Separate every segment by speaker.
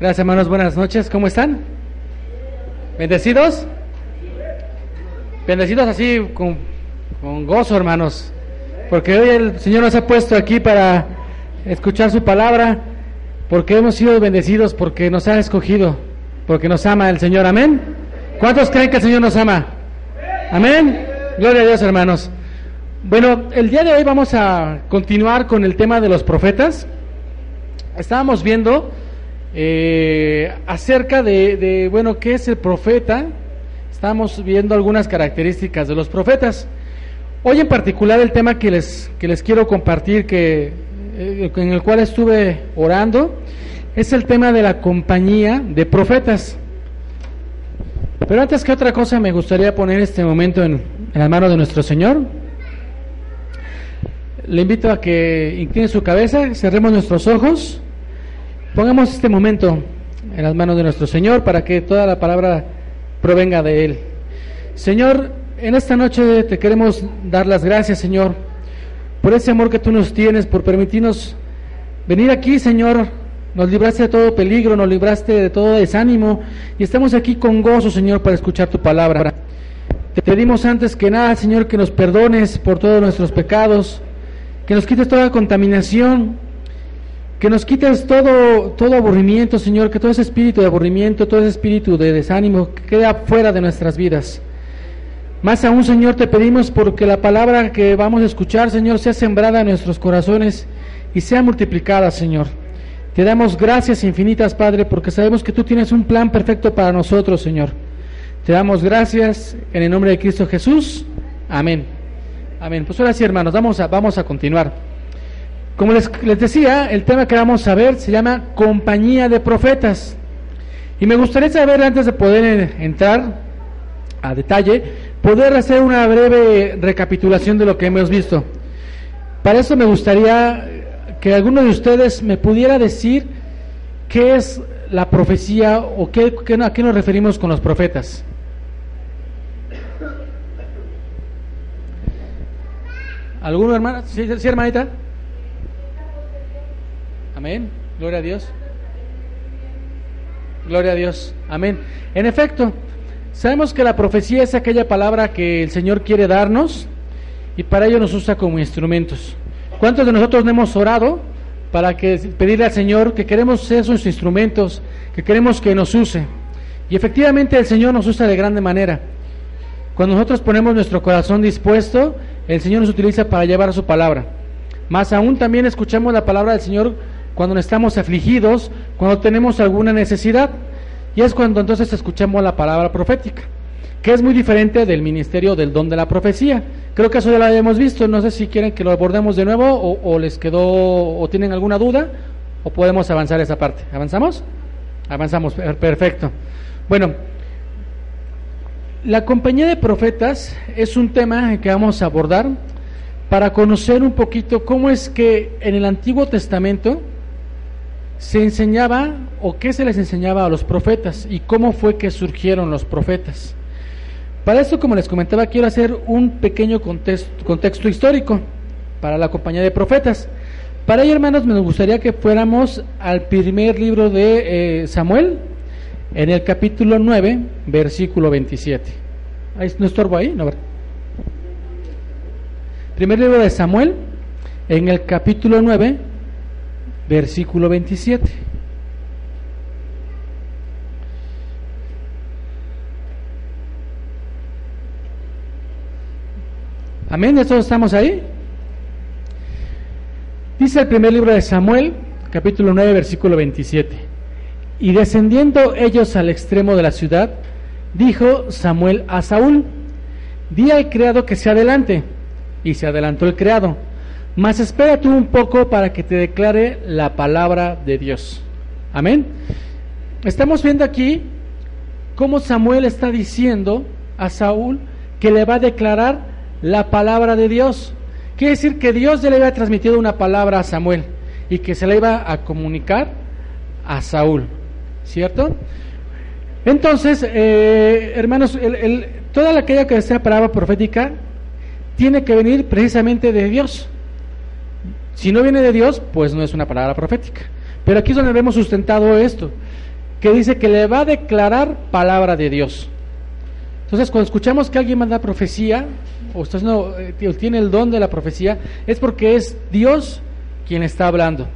Speaker 1: Gracias hermanos, buenas noches, ¿cómo están? ¿Bendecidos? Bendecidos así con, con gozo hermanos, porque hoy el Señor nos ha puesto aquí para escuchar su palabra, porque hemos sido bendecidos, porque nos ha escogido, porque nos ama el Señor, amén. ¿Cuántos creen que el Señor nos ama? Amén. Gloria a Dios hermanos. Bueno, el día de hoy vamos a continuar con el tema de los profetas. Estábamos viendo eh, acerca de, bueno, ¿qué es el profeta? Estamos viendo algunas características de los profetas. Hoy en particular el tema que les, que les quiero compartir, que, eh, en el cual estuve orando, es el tema de la compañía de profetas. Pero antes que otra cosa me gustaría poner este momento en, en la mano de nuestro Señor. Le invito a que incline su cabeza, cerremos nuestros ojos, pongamos este momento en las manos de nuestro Señor para que toda la palabra provenga de Él. Señor, en esta noche te queremos dar las gracias, Señor, por ese amor que tú nos tienes, por permitirnos venir aquí, Señor. Nos libraste de todo peligro, nos libraste de todo desánimo y estamos aquí con gozo, Señor, para escuchar tu palabra. Te pedimos antes que nada, Señor, que nos perdones por todos nuestros pecados, que nos quites toda contaminación, que nos quites todo, todo aburrimiento, Señor, que todo ese espíritu de aburrimiento, todo ese espíritu de desánimo que quede fuera de nuestras vidas. Más aún, Señor, te pedimos porque la palabra que vamos a escuchar, Señor, sea sembrada en nuestros corazones y sea multiplicada, Señor. Te damos gracias infinitas, Padre, porque sabemos que tú tienes un plan perfecto para nosotros, Señor. Te damos gracias en el nombre de Cristo Jesús. Amén. Amén. Pues ahora sí, hermanos, vamos a, vamos a continuar. Como les, les, decía, el tema que vamos a ver se llama compañía de profetas. Y me gustaría saber, antes de poder entrar a detalle, poder hacer una breve recapitulación de lo que hemos visto. Para eso me gustaría que alguno de ustedes me pudiera decir qué es la profecía o qué, qué, a qué nos referimos con los profetas. ¿Alguno, hermana? ¿Sí, sí, hermanita? Amén. Gloria a Dios. Gloria a Dios. Amén. En efecto, sabemos que la profecía es aquella palabra que el Señor quiere darnos y para ello nos usa como instrumentos. ¿Cuántos de nosotros no hemos orado para que pedirle al Señor que queremos ser sus instrumentos, que queremos que nos use? Y efectivamente el Señor nos usa de grande manera. Cuando nosotros ponemos nuestro corazón dispuesto, el Señor nos utiliza para llevar su palabra. Más aún también escuchamos la palabra del Señor cuando estamos afligidos, cuando tenemos alguna necesidad. Y es cuando entonces escuchamos la palabra profética, que es muy diferente del ministerio del don de la profecía. Creo que eso ya lo habíamos visto. No sé si quieren que lo abordemos de nuevo o, o les quedó o tienen alguna duda o podemos avanzar esa parte. ¿Avanzamos? Avanzamos, perfecto. Bueno, la compañía de profetas es un tema que vamos a abordar para conocer un poquito cómo es que en el Antiguo Testamento se enseñaba o qué se les enseñaba a los profetas y cómo fue que surgieron los profetas. Para eso, como les comentaba, quiero hacer un pequeño contexto, histórico para la compañía de profetas. Para ello, hermanos, me gustaría que fuéramos al primer libro de eh, Samuel, en el capítulo 9, versículo 27. Ahí, ¿No estorbo ahí? No, primer libro de Samuel, en el capítulo 9, versículo 27. Amén, ¿todos estamos ahí? Dice el primer libro de Samuel, capítulo 9, versículo 27. Y descendiendo ellos al extremo de la ciudad, dijo Samuel a Saúl, di al criado que se adelante. Y se adelantó el criado, mas espera tú un poco para que te declare la palabra de Dios. Amén. Estamos viendo aquí cómo Samuel está diciendo a Saúl que le va a declarar la palabra de Dios. Quiere decir que Dios ya le había transmitido una palabra a Samuel y que se la iba a comunicar a Saúl. ¿Cierto? Entonces, eh, hermanos, el, toda aquella que sea palabra profética tiene que venir precisamente de Dios. Si no viene de Dios, pues no es una palabra profética. Pero aquí es donde vemos sustentado esto, que dice que le va a declarar palabra de Dios. Entonces, cuando escuchamos que alguien manda profecía, o usted no, eh, tiene el don de la profecía, es porque es Dios quien está hablando.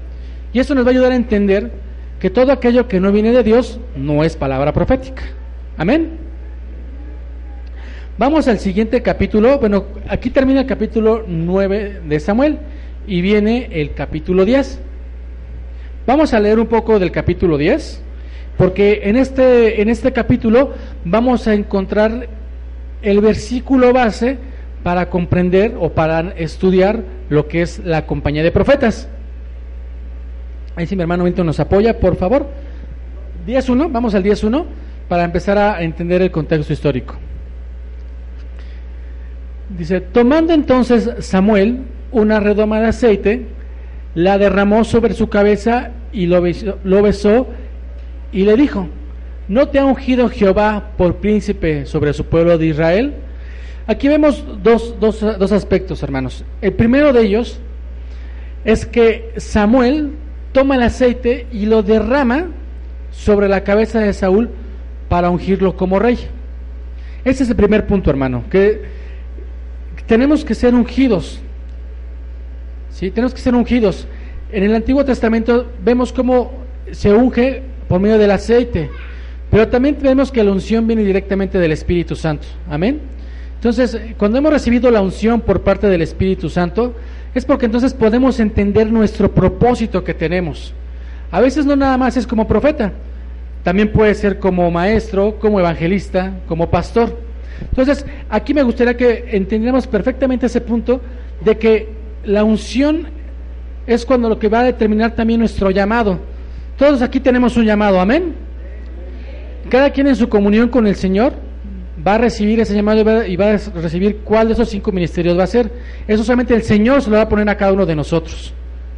Speaker 1: Y esto nos va a ayudar a entender que todo aquello que no viene de Dios no es palabra profética. Amén. Vamos al siguiente capítulo. Bueno, aquí termina el capítulo 9 de Samuel y viene el capítulo 10. Vamos a leer un poco del capítulo 10, porque en este, en este capítulo vamos a encontrar el versículo base para comprender o para estudiar lo que es la compañía de profetas. Ahí sí mi hermano Milton nos apoya, por favor. 10.1, vamos al 10.1 para empezar a entender el contexto histórico. Dice, tomando entonces Samuel una redoma de aceite, la derramó sobre su cabeza y lo besó, y le dijo, ¿no te ha ungido Jehová por príncipe sobre su pueblo de Israel? Aquí vemos dos, dos, dos aspectos, hermanos. El primero de ellos es que Samuel toma el aceite y lo derrama sobre la cabeza de Saúl para ungirlo como rey. Ese es el primer punto, hermano, que tenemos que ser ungidos. ¿Sí? Tenemos que ser ungidos. En el Antiguo Testamento vemos cómo se unge por medio del aceite, pero también vemos que la unción viene directamente del Espíritu Santo. Amén. Entonces, cuando hemos recibido la unción por parte del Espíritu Santo, es porque entonces podemos entender nuestro propósito que tenemos. A veces no nada más es como profeta, también puede ser como maestro, como evangelista, como pastor. Entonces, aquí me gustaría que entendiéramos perfectamente ese punto de que la unción es cuando lo que va a determinar también nuestro llamado. Todos aquí tenemos un llamado, amén. Cada quien en su comunión con el Señor va a recibir ese llamado y va, a recibir cuál de esos cinco ministerios va a ser. Eso solamente el Señor se lo va a poner a cada uno de nosotros.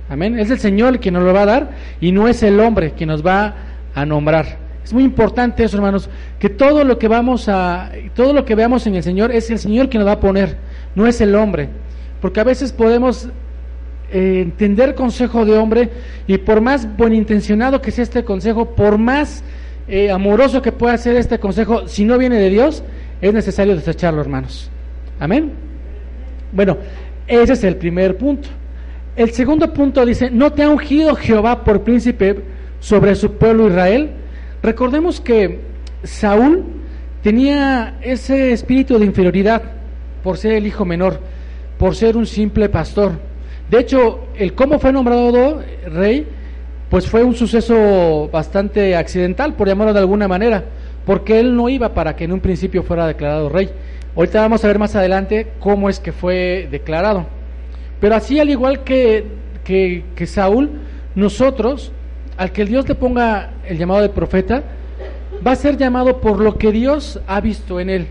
Speaker 1: Amén. Es el Señor que nos lo va a dar y no es el hombre quien nos va a nombrar. Es muy importante eso, hermanos, que todo lo que vamos a, todo lo que veamos en el Señor es el Señor quien nos va a poner, no es el hombre. Porque a veces podemos eh, entender consejo de hombre y por más buenintencionado que sea este consejo, por más eh, amoroso que pueda ser este consejo, si no viene de Dios, es necesario desecharlo, hermanos. Amén. Bueno, ese es el primer punto. El segundo punto dice, ¿no te ha ungido Jehová por príncipe sobre su pueblo Israel? Recordemos que Saúl tenía ese espíritu de inferioridad por ser el hijo menor, por ser un simple pastor. De hecho, el cómo fue nombrado rey, pues fue un suceso bastante accidental, por llamarlo de alguna manera, porque él no iba para que en un principio fuera declarado rey. Ahorita vamos a ver más adelante cómo es que fue declarado. Pero así, al igual que, que, que Saúl, nosotros al que Dios le ponga el llamado de profeta, va a ser llamado por lo que Dios ha visto en él.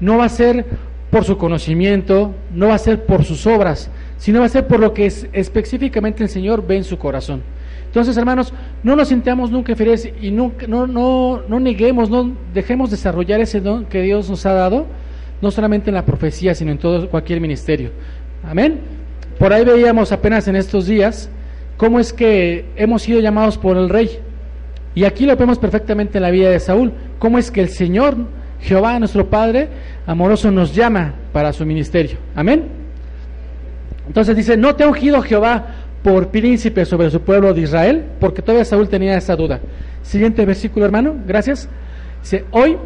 Speaker 1: No va a ser por su conocimiento, no va a ser por sus obras, sino va a ser por lo que es, específicamente el Señor ve en su corazón. Entonces, hermanos, no nos sintamos nunca inferiores y nunca, no, no, no neguemos, no dejemos desarrollar ese don que Dios nos ha dado, no solamente en la profecía, sino en todo cualquier ministerio. Amén. Por ahí veíamos apenas en estos días cómo es que hemos sido llamados por el rey. Y aquí lo vemos perfectamente en la vida de Saúl, cómo es que el Señor, Jehová, nuestro Padre, amoroso, nos llama para su ministerio. Amén. Entonces dice, no te ha ungido Jehová por príncipe sobre su pueblo de Israel, porque todavía Saúl tenía esa duda. Siguiente versículo, hermano, gracias. Dice, hoy,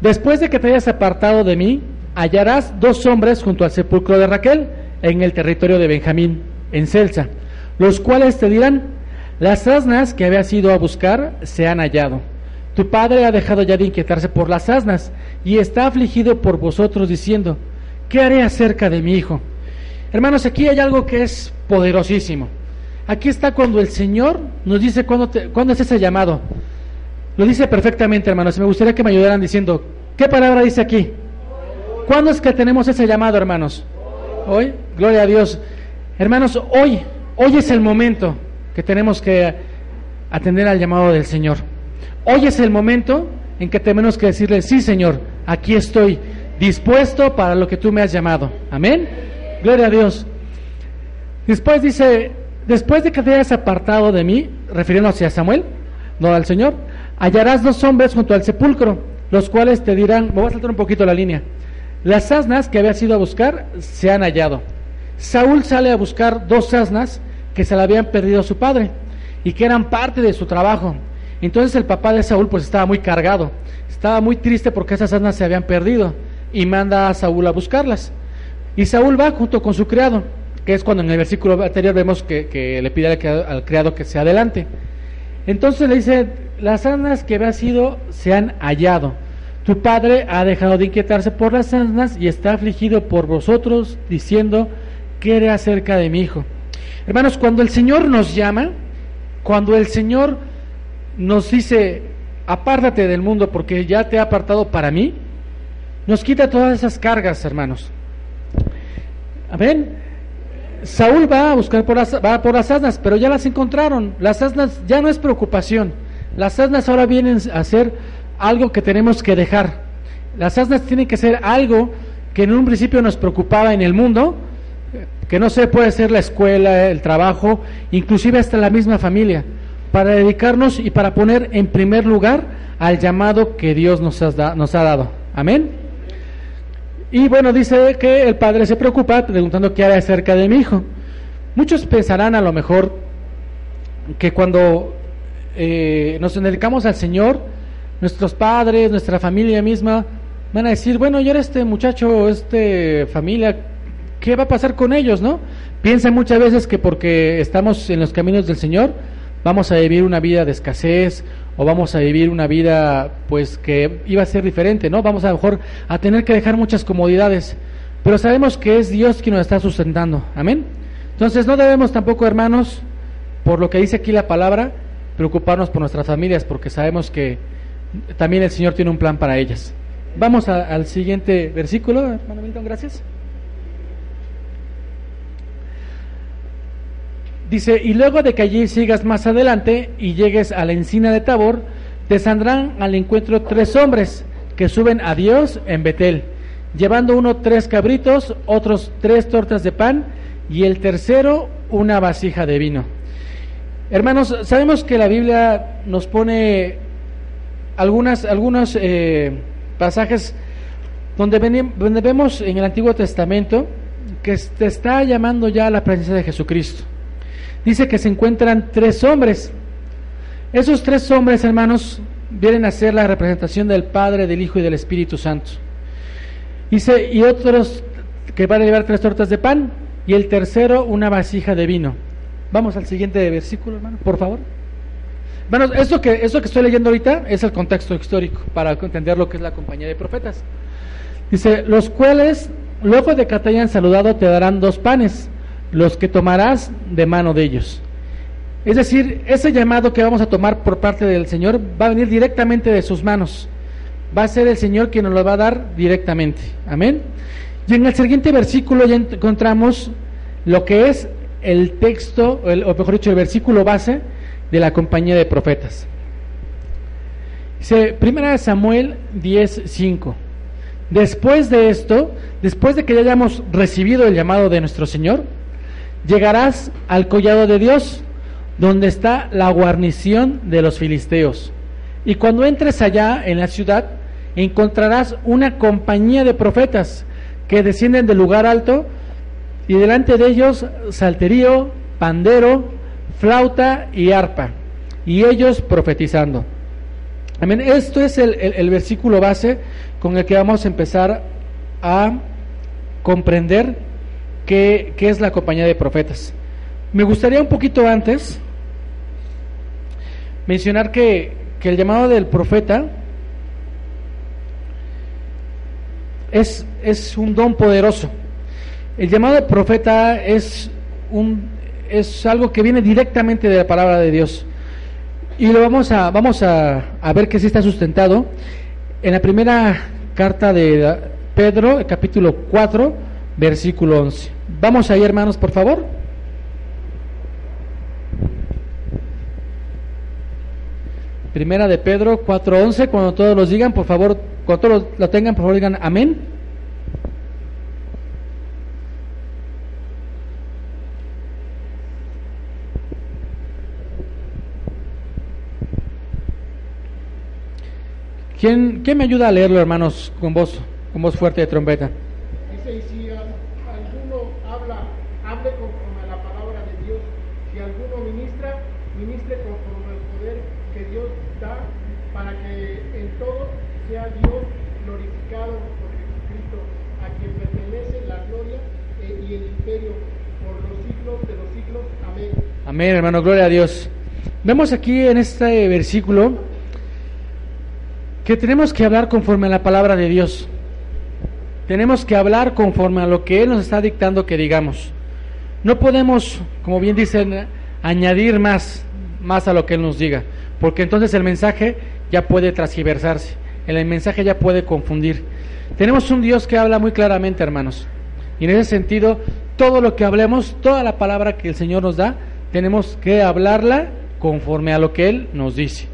Speaker 1: después de que te hayas apartado de mí, hallarás dos hombres junto al sepulcro de Raquel en el territorio de Benjamín, en Celsa los cuales te dirán, las asnas que habías ido a buscar se han hallado. Tu padre ha dejado ya de inquietarse por las asnas y está afligido por vosotros diciendo, ¿qué haré acerca de mi hijo? Hermanos, aquí hay algo que es poderosísimo. Aquí está cuando el Señor nos dice cuándo, cuándo es ese llamado. Lo dice perfectamente, hermanos. Me gustaría que me ayudaran diciendo, ¿qué palabra dice aquí? ¿Cuándo es que tenemos ese llamado, hermanos? Hoy, gloria a Dios. Hermanos, hoy Hoy es el momento que tenemos que atender al llamado del Señor. Hoy es el momento en que tenemos que decirle, sí Señor, aquí estoy dispuesto para lo que tú me has llamado. Amén. Gloria a Dios. Después dice, después de que te hayas apartado de mí, refiriéndose a Samuel, no al Señor, hallarás dos hombres junto al sepulcro, los cuales te dirán, me voy a saltar un poquito la línea, las asnas que habías ido a buscar se han hallado. Saúl sale a buscar dos asnas que se le habían perdido a su padre y que eran parte de su trabajo. Entonces el papá de Saúl pues estaba muy cargado, estaba muy triste porque esas asnas se habían perdido y manda a Saúl a buscarlas. Y Saúl va junto con su criado, que es cuando en el versículo anterior vemos que, le pide al criado, que se adelante. Entonces le dice, las asnas que había sido se han hallado. Tu padre ha dejado de inquietarse por las asnas y está afligido por vosotros, diciendo, ¿qué haré acerca de mi hijo? Hermanos, cuando el Señor nos llama, cuando el Señor nos dice, apártate del mundo porque ya te ha apartado para mí, nos quita todas esas cargas, hermanos. Amén. Saúl va a buscar por las, va por las asnas, pero ya las encontraron. Las asnas ya no es preocupación. Las asnas ahora vienen a ser algo que tenemos que dejar. Las asnas tienen que ser algo que en un principio nos preocupaba en el mundo, que no se puede ser la escuela, el trabajo, inclusive hasta la misma familia, para dedicarnos y para poner en primer lugar al llamado que Dios nos ha, nos ha dado. Amén. Y bueno, dice que el padre se preocupa preguntando qué hará acerca de mi hijo. Muchos pensarán a lo mejor que cuando eh, nos dedicamos al Señor, nuestros padres, nuestra familia misma, van a decir, bueno, yo era este muchacho, este familia, ¿qué va a pasar con ellos, no? Piensan muchas veces que porque estamos en los caminos del Señor, vamos a vivir una vida de escasez o vamos a vivir una vida pues que iba a ser diferente, ¿no? Vamos a, lo mejor a tener que dejar muchas comodidades, pero sabemos que es Dios quien nos está sustentando. Amén. Entonces no debemos tampoco, hermanos, por lo que dice aquí la palabra, preocuparnos por nuestras familias porque sabemos que también el Señor tiene un plan para ellas. Vamos al siguiente versículo, hermano Milton, gracias. Dice, y luego de que allí sigas más adelante y llegues a la encina de Tabor, te saldrán al encuentro tres hombres que suben a Dios en Betel, llevando uno tres cabritos, otros tres tortas de pan y el tercero una vasija de vino. Hermanos, sabemos que la Biblia nos pone algunas, algunos eh, pasajes donde, donde vemos en el Antiguo Testamento que te está llamando ya a la presencia de Jesucristo dice que se encuentran tres hombres. Esos tres hombres, hermanos, vienen a ser la representación del Padre, del Hijo y del Espíritu Santo. Dice, y otros que van a llevar tres tortas de pan, y el tercero una vasija de vino. Vamos al siguiente versículo, hermano, por favor. Bueno, eso que, eso que estoy leyendo ahorita es el contexto histórico para entender lo que es la compañía de profetas. Dice, los cuales, luego de que te hayan saludado, te darán dos panes los que tomarás de mano de ellos. Es decir, ese llamado que vamos a tomar por parte del Señor va a venir directamente de sus manos. Va a ser el Señor quien nos lo va a dar directamente. Amén. Y en el siguiente versículo ya encontramos lo que es el texto, o mejor dicho, el versículo base de la compañía de profetas. Dice, primera Samuel 10:5. Después de esto, después de que ya hayamos recibido el llamado de nuestro Señor, llegarás al collado de Dios, donde está la guarnición de los filisteos. Y cuando entres allá en la ciudad, encontrarás una compañía de profetas que descienden del lugar alto y delante de ellos salterío, pandero, flauta y arpa, y ellos profetizando. Amén. Esto es el, el versículo base con el que vamos a empezar a comprender qué, es la compañía de profetas. Me gustaría un poquito antes mencionar que, el llamado del profeta es, es, un don poderoso. El llamado del profeta es, un, es algo que viene directamente de la palabra de Dios. Y lo vamos a, vamos a, a ver que sí está sustentado en la primera carta de Pedro, el capítulo 4, versículo 11. Vamos ahí, hermanos, por favor. Primera de Pedro 4:11, cuando todos los digan, por favor, cuando todos lo tengan, por favor digan amén. ¿Quién, ¿Quién me ayuda a leerlo, hermanos, con voz, con voz fuerte de trompeta?
Speaker 2: Dice, y si al- alguno habla, hable conforme a la palabra de Dios. Si alguno ministra, ministre conforme al poder que Dios da, para que en todo sea Dios glorificado por Jesucristo, a quien pertenece la gloria eh, y el imperio por los siglos de los siglos. Amén.
Speaker 1: Hermano, gloria a Dios. Vemos aquí en este versículo que tenemos que hablar conforme a la palabra de Dios. Tenemos que hablar conforme a lo que Él nos está dictando que digamos. No podemos, como bien dicen, añadir más, más a lo que Él nos diga, porque entonces el mensaje ya puede transgiversarse, el mensaje ya puede confundir. Tenemos un Dios que habla muy claramente, hermanos. Y en ese sentido, todo lo que hablemos, toda la palabra que el Señor nos da, tenemos que hablarla conforme a lo que Él nos dice.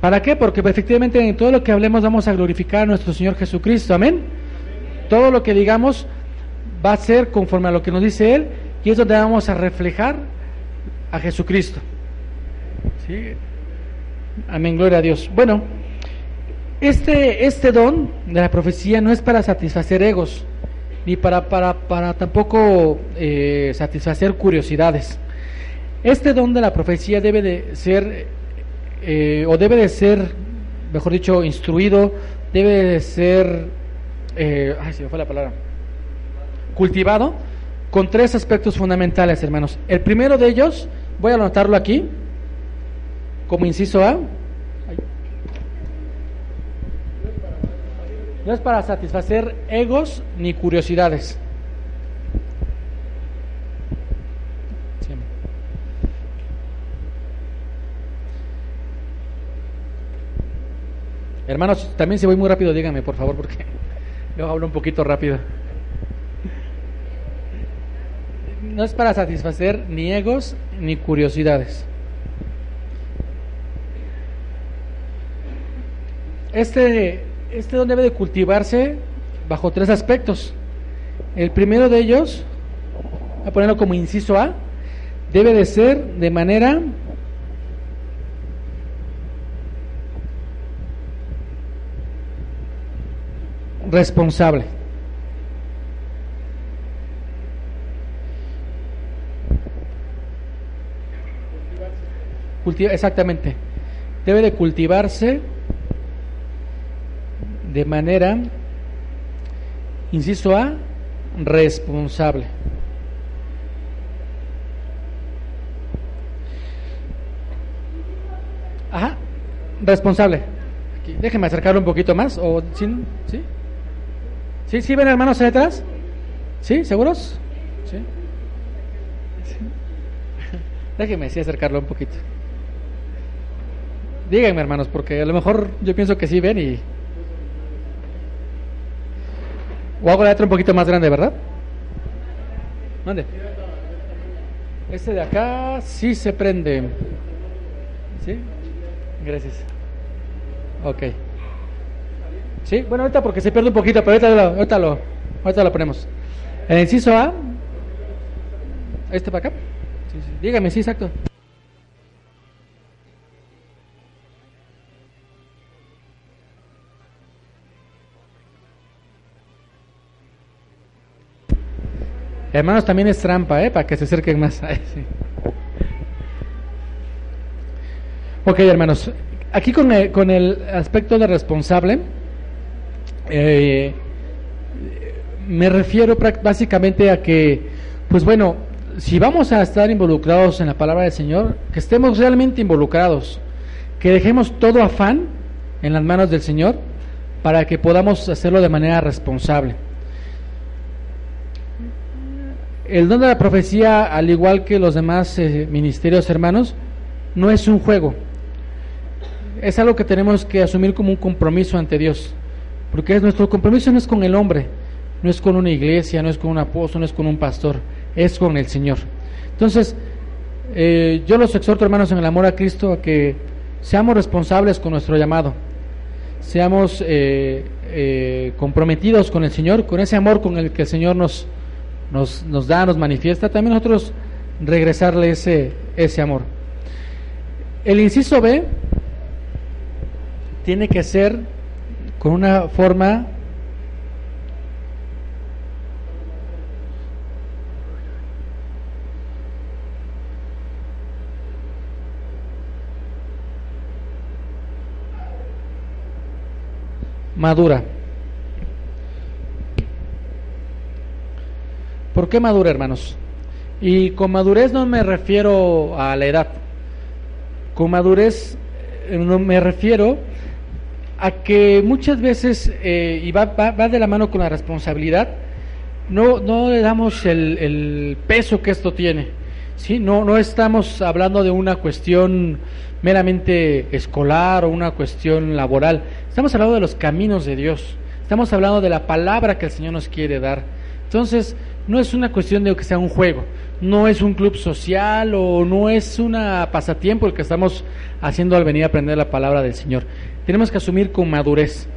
Speaker 1: ¿Para qué? Porque efectivamente en todo lo que hablemos vamos a glorificar a nuestro Señor Jesucristo. Amén. Todo lo que digamos va a ser conforme a lo que nos dice Él y es donde vamos a reflejar a Jesucristo. Amén, gloria a Dios. Bueno, este, este don de la profecía no es para satisfacer egos, ni para, para, para tampoco eh, satisfacer curiosidades. Este don de la profecía debe de ser, eh, o debe de ser, mejor dicho, instruido, debe de ser, eh, ay, se me fue la palabra, cultivado con tres aspectos fundamentales, hermanos. El primero de ellos, voy a anotarlo aquí, como inciso A. No es para satisfacer egos ni curiosidades. Sí. Hermanos, también si voy muy rápido, díganme, por favor, porque yo hablo un poquito rápido. No es para satisfacer ni egos ni curiosidades. Este, este don debe de cultivarse bajo tres aspectos. El primero de ellos, a ponerlo como inciso A, debe de ser de manera responsable. Cultiva- exactamente. Debe de cultivarse de manera, inciso A, responsable. Ajá, responsable. Aquí, déjenme acercarlo un poquito más. O, ¿sí? ¿Sí? ¿Sí? ¿Sí ven hermanos ahí atrás? ¿Sí? ¿Seguros? ¿Sí? ¿Sí? Déjenme sí acercarlo un poquito. Díganme hermanos, porque a lo mejor yo pienso que sí ven y... O hago la letra un poquito más grande, ¿verdad? ¿Dónde? Este de acá sí se prende. ¿Sí? Gracias. Ok. Sí, bueno, ahorita porque se pierde un poquito, pero ahorita lo, ahorita lo, ahorita lo ponemos. El inciso A. Este para acá. Dígame, sí, exacto. Hermanos, también es trampa, ¿eh? Para que se acerquen más. Sí. Ok, hermanos. Aquí con el, con el aspecto de responsable, eh, me refiero básicamente a que, pues bueno, si vamos a estar involucrados en la palabra del Señor, que estemos realmente involucrados, que dejemos todo afán en las manos del Señor para que podamos hacerlo de manera responsable. El don de la profecía, al igual que los demás eh, ministerios hermanos, no es un juego. Es algo que tenemos que asumir como un compromiso ante Dios. Porque es, nuestro compromiso no es con el hombre, no es con una iglesia, no es con un apóstol, no es con un pastor, es con el Señor. Entonces, eh, yo los exhorto, hermanos, en el amor a Cristo, a que seamos responsables con nuestro llamado, seamos eh, eh, comprometidos con el Señor, con ese amor con el que el Señor nos, nos, nos da, nos manifiesta, también nosotros regresarle ese, ese amor. El inciso B tiene que ser con una forma madura. ¿Por qué madura, hermanos? Y con madurez no me refiero a la edad. Con madurez eh, no me refiero a que muchas veces, eh, y va, va, de la mano con la responsabilidad, no, no le damos el, el peso que esto tiene. ¿sí? No, no estamos hablando de una cuestión meramente escolar o una cuestión laboral. Estamos hablando de los caminos de Dios. Estamos hablando de la palabra que el Señor nos quiere dar. Entonces, no es una cuestión de que sea un juego, no es un club social o no es una pasatiempo el que estamos haciendo al venir a aprender la palabra del Señor. Tenemos que asumir con madurez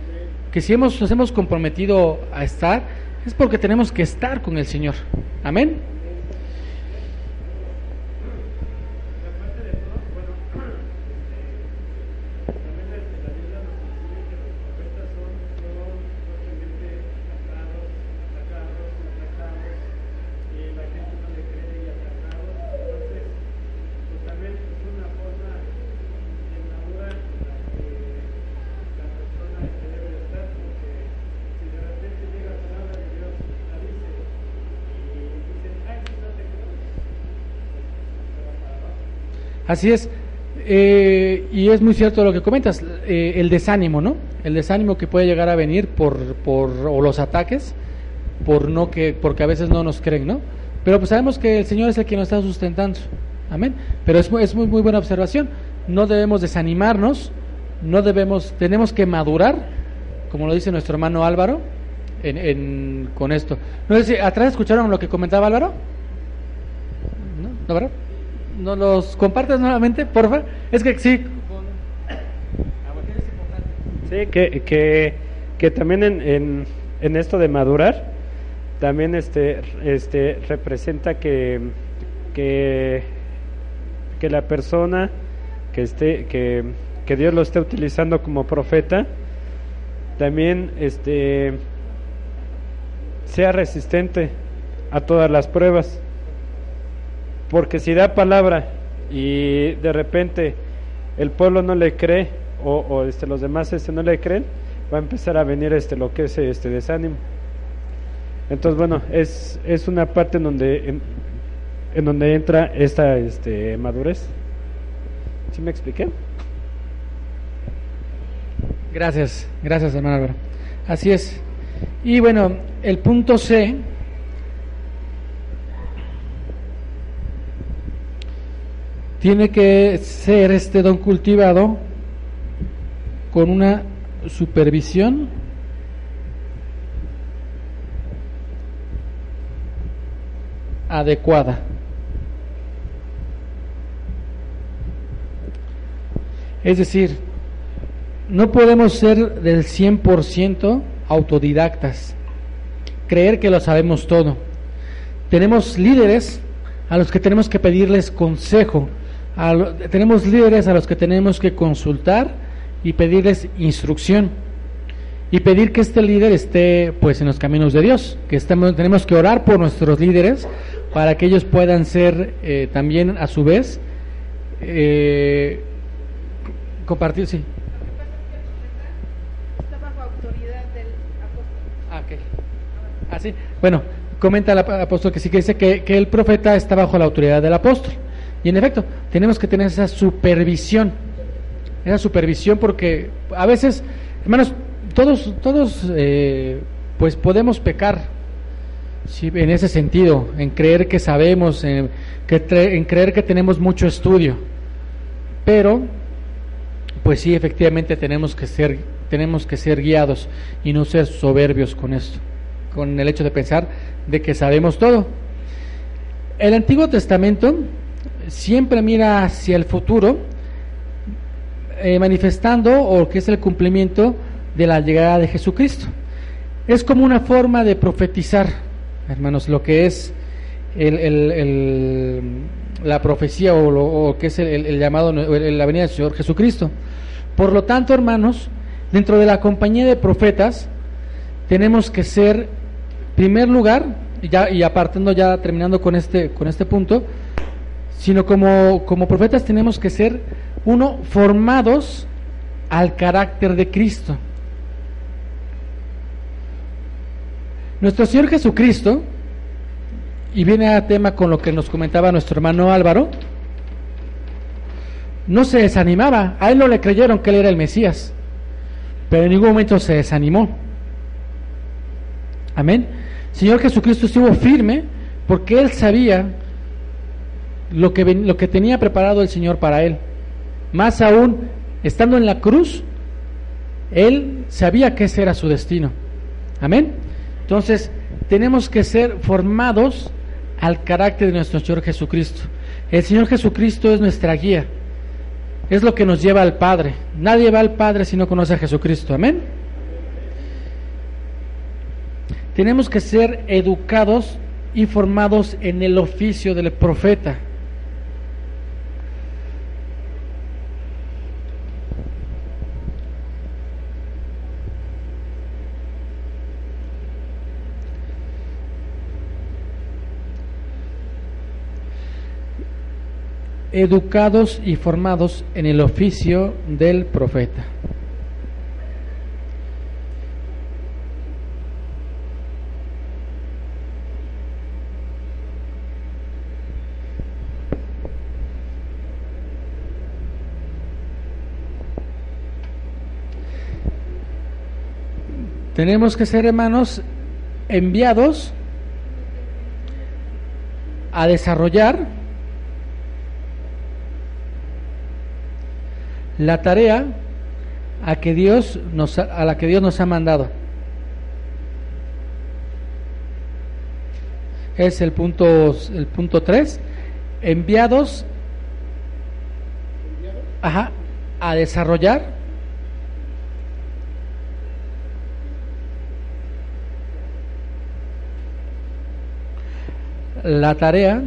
Speaker 1: que si hemos, nos hemos comprometido a estar, es porque tenemos que estar con el Señor. Amén. Así es. Eh, y es muy cierto lo que comentas, eh, el desánimo, ¿no? El desánimo que puede llegar a venir por, por o los ataques, por no que, porque a veces no nos creen, ¿no? Pero pues sabemos que el Señor es el que nos está sustentando, amén. Pero es, es muy, muy buena observación. No debemos desanimarnos, no debemos, tenemos que madurar, como lo dice nuestro hermano Álvaro, en, en, con esto. No sé si atrás escucharon lo que comentaba Álvaro. ¿No? ¿No, verdad? ¿Nos los compartes nuevamente, por favor? Es que sí.
Speaker 3: Sí, que, que, que también en, en, en, esto de madurar, también este, este representa que, que, que la persona que, esté, que, que Dios lo esté utilizando como profeta, también este, sea resistente a todas las pruebas porque si da palabra y de repente el pueblo no le cree o, o este, los demás este, no le creen, va a empezar a venir este, lo que es este desánimo. Entonces, bueno, es, es una parte en donde, en, donde entra esta este, madurez. ¿Sí me expliqué?
Speaker 1: Gracias, gracias hermano Álvaro. Así es. Y bueno, el punto C tiene que ser este don cultivado con una supervisión adecuada. Es decir, no podemos ser del 100% autodidactas, creer que lo sabemos todo. Tenemos líderes a los que tenemos que pedirles consejo, tenemos líderes a los que tenemos que consultar y pedirles instrucción y pedir que este líder esté pues en los caminos de Dios, que estemos, tenemos que orar por nuestros líderes para que ellos puedan ser eh, también a su vez eh, compartir, sí. Ah. Así, ah, bueno, comenta el apóstol que sí que dice que el profeta está bajo la autoridad del apóstol. Y en efecto, tenemos que tener esa supervisión, esa supervisión porque a veces, hermanos, todos, todos eh, pues podemos pecar ¿sí? en ese sentido, en creer que sabemos, en, que en creer que tenemos mucho estudio, pero pues sí, efectivamente tenemos que ser, tenemos que ser guiados y no ser soberbios con esto, con el hecho de pensar de que sabemos todo. El Antiguo Testamento siempre mira hacia el futuro, eh, manifestando o que es el cumplimiento de la llegada de Jesucristo. Es como una forma de profetizar, hermanos, lo que es la profecía o lo que es el, llamado, la venida del Señor Jesucristo. Por lo tanto, hermanos, dentro de la compañía de profetas tenemos que ser, primer lugar, ya, y apartando ya, terminando con este, con este punto, sino como, como profetas tenemos que ser, uno, formados al carácter de Cristo. Nuestro Señor Jesucristo, y viene a tema con lo que nos comentaba nuestro hermano Álvaro, no se desanimaba, a él no le creyeron que él era el Mesías, pero en ningún momento se desanimó. Amén. Señor Jesucristo estuvo firme porque él sabía lo que, lo que tenía preparado el Señor para él. Más aún, estando en la cruz, él sabía que ese era su destino. Amén. Entonces, tenemos que ser formados al carácter de nuestro Señor Jesucristo. El Señor Jesucristo es nuestra guía. Es lo que nos lleva al Padre. Nadie va al Padre si no conoce a Jesucristo. Amén. Tenemos que ser educados y formados en el oficio del profeta. Educados y formados en el oficio del profeta. Tenemos que ser hermanos enviados a desarrollar la tarea a que Dios nos a la que Dios nos ha mandado. Es el punto el punto 3, enviados ajá, a desarrollar la tarea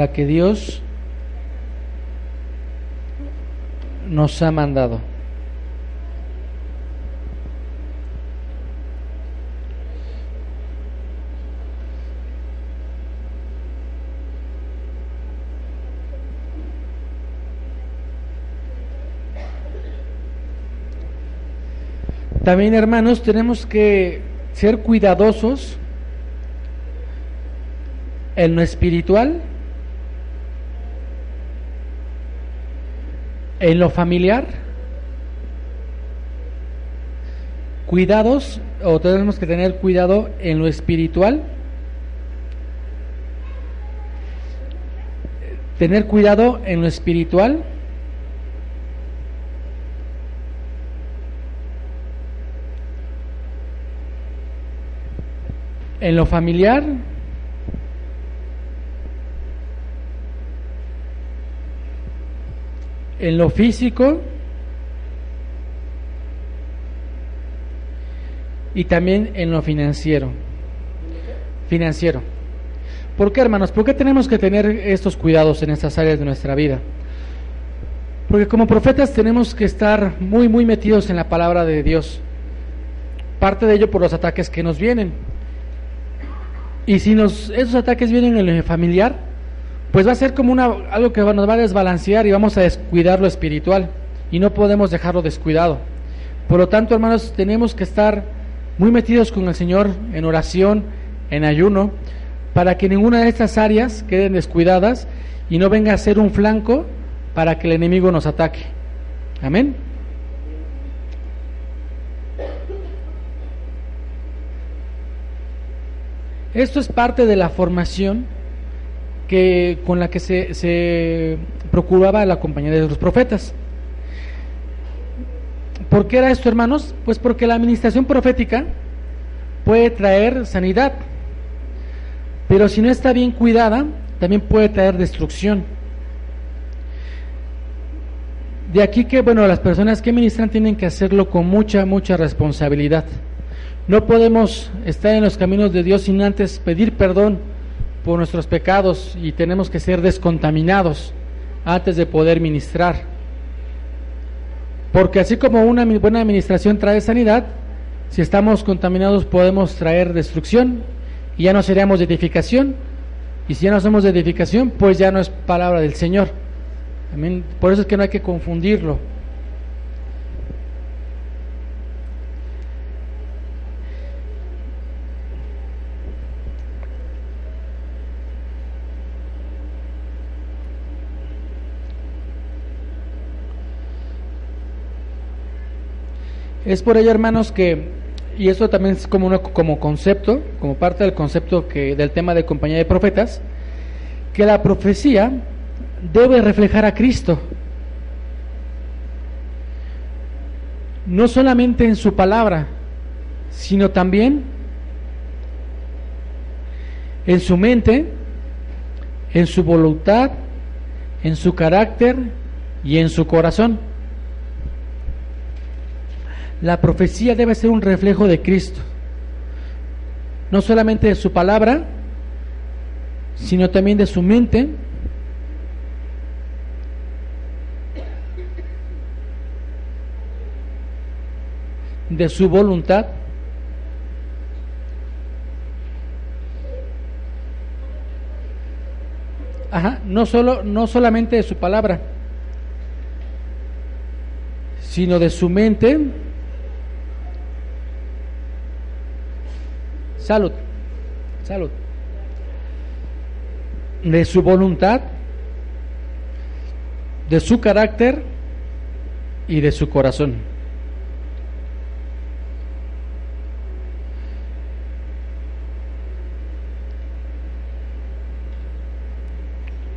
Speaker 1: la que Dios nos ha mandado. También, hermanos, tenemos que ser cuidadosos en lo espiritual En lo familiar, cuidados, o tenemos que tener cuidado en lo espiritual, tener cuidado en lo espiritual, en lo familiar, en lo físico y también en lo financiero. Financiero. ¿Por qué, hermanos? ¿Por qué tenemos que tener estos cuidados en estas áreas de nuestra vida? Porque como profetas tenemos que estar muy, muy metidos en la palabra de Dios. Parte de ello por los ataques que nos vienen. Y si nos, esos ataques vienen en lo familiar, pues va a ser como una, algo que nos va a desbalancear y vamos a descuidar lo espiritual y no podemos dejarlo descuidado. Por lo tanto, hermanos, tenemos que estar muy metidos con el Señor en oración, en ayuno, para que ninguna de estas áreas queden descuidadas y no venga a ser un flanco para que el enemigo nos ataque. Amén. Esto es parte de la formación que, con la que se, se procuraba la compañía de los profetas. ¿Por qué era esto, hermanos? Pues porque la administración profética puede traer sanidad, pero si no está bien cuidada, también puede traer destrucción. De aquí que, bueno, las personas que ministran tienen que hacerlo con mucha, mucha responsabilidad. No podemos estar en los caminos de Dios sin antes pedir perdón por nuestros pecados y tenemos que ser descontaminados antes de poder ministrar. Porque así como una buena administración trae sanidad, si estamos contaminados podemos traer destrucción y ya no seríamos de edificación. Y si ya no somos de edificación, pues ya no es palabra del Señor. Por eso es que no hay que confundirlo. Es por ello, hermanos, que, y esto también es como, uno, como concepto, como parte del concepto que, del tema de compañía de profetas, que la profecía debe reflejar a Cristo. No solamente en su palabra, sino también en su mente, en su voluntad, en su carácter y en su corazón. La profecía debe ser un reflejo de Cristo, no solamente de su palabra, sino también de su mente, de su voluntad, Ajá, no solo no solamente de su palabra, sino de su mente, Salud. Salud. De su voluntad, de su carácter y de su corazón.